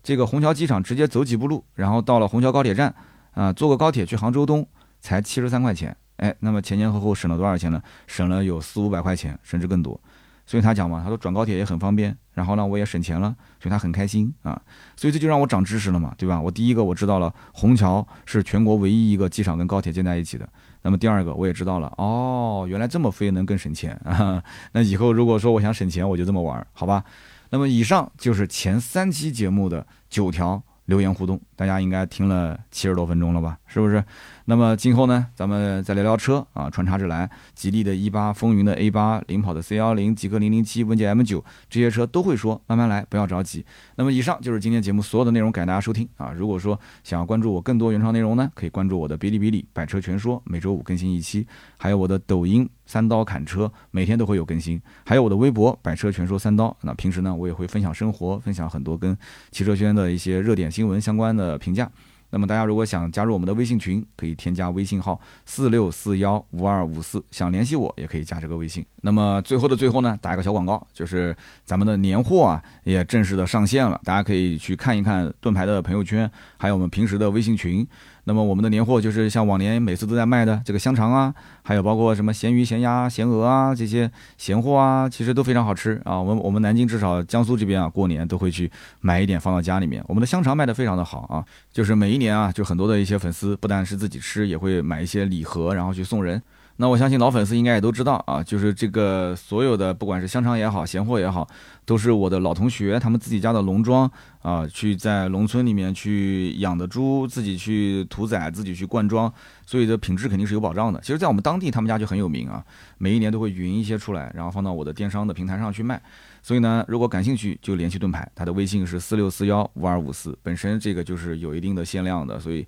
这个虹桥机场直接走几步路，然后到了虹桥高铁站，啊，坐个高铁去杭州东才七十三块钱，哎，那么前前后后省了多少钱呢？省了有四五百块钱，甚至更多。所以他讲嘛，他说转高铁也很方便，然后呢我也省钱了，所以他很开心啊。所以这就让我长知识了嘛，对吧？我第一个我知道了虹桥是全国唯一一个机场跟高铁建在一起的。那么第二个我也知道了，哦，原来这么飞能更省钱啊。那以后如果说我想省钱，我就这么玩，好吧？那么以上就是前三期节目的九条留言互动，大家应该听了七十多分钟了吧？是不是？那么今后呢，咱们再聊聊车啊，穿插着来，吉利的 E 八、风云的 A 八、领跑的 C 幺零、极氪零零七、问界 M 九这些车都会说，慢慢来，不要着急。那么以上就是今天节目所有的内容，感谢大家收听啊。如果说想要关注我更多原创内容呢，可以关注我的哔哩哔哩百车全说，每周五更新一期，还有我的抖音三刀砍车，每天都会有更新，还有我的微博百车全说三刀。那平时呢，我也会分享生活，分享很多跟汽车圈的一些热点新闻相关的的评价。那么大家如果想加入我们的微信群，可以添加微信号四六四幺五二五四，想联系我也可以加这个微信。那么最后的最后呢，打一个小广告，就是咱们的年货啊也正式的上线了，大家可以去看一看盾牌的朋友圈，还有我们平时的微信群。那么我们的年货就是像往年每次都在卖的这个香肠啊，还有包括什么咸鱼、咸鸭、咸鹅啊这些咸货啊，其实都非常好吃啊。我们我们南京至少江苏这边啊，过年都会去买一点放到家里面。我们的香肠卖的非常的好啊，就是每一年啊，就很多的一些粉丝不但是自己吃，也会买一些礼盒，然后去送人。那我相信老粉丝应该也都知道啊，就是这个所有的不管是香肠也好，咸货也好，都是我的老同学他们自己家的农庄啊，去在农村里面去养的猪，自己去屠宰，自己去灌装，所以的品质肯定是有保障的。其实，在我们当地，他们家就很有名啊，每一年都会匀一些出来，然后放到我的电商的平台上去卖。所以呢，如果感兴趣，就联系盾牌，他的微信是四六四幺五二五四，本身这个就是有一定的限量的，所以。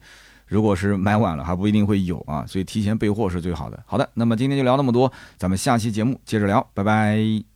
如果是买晚了，还不一定会有啊，所以提前备货是最好的。好的，那么今天就聊那么多，咱们下期节目接着聊，拜拜。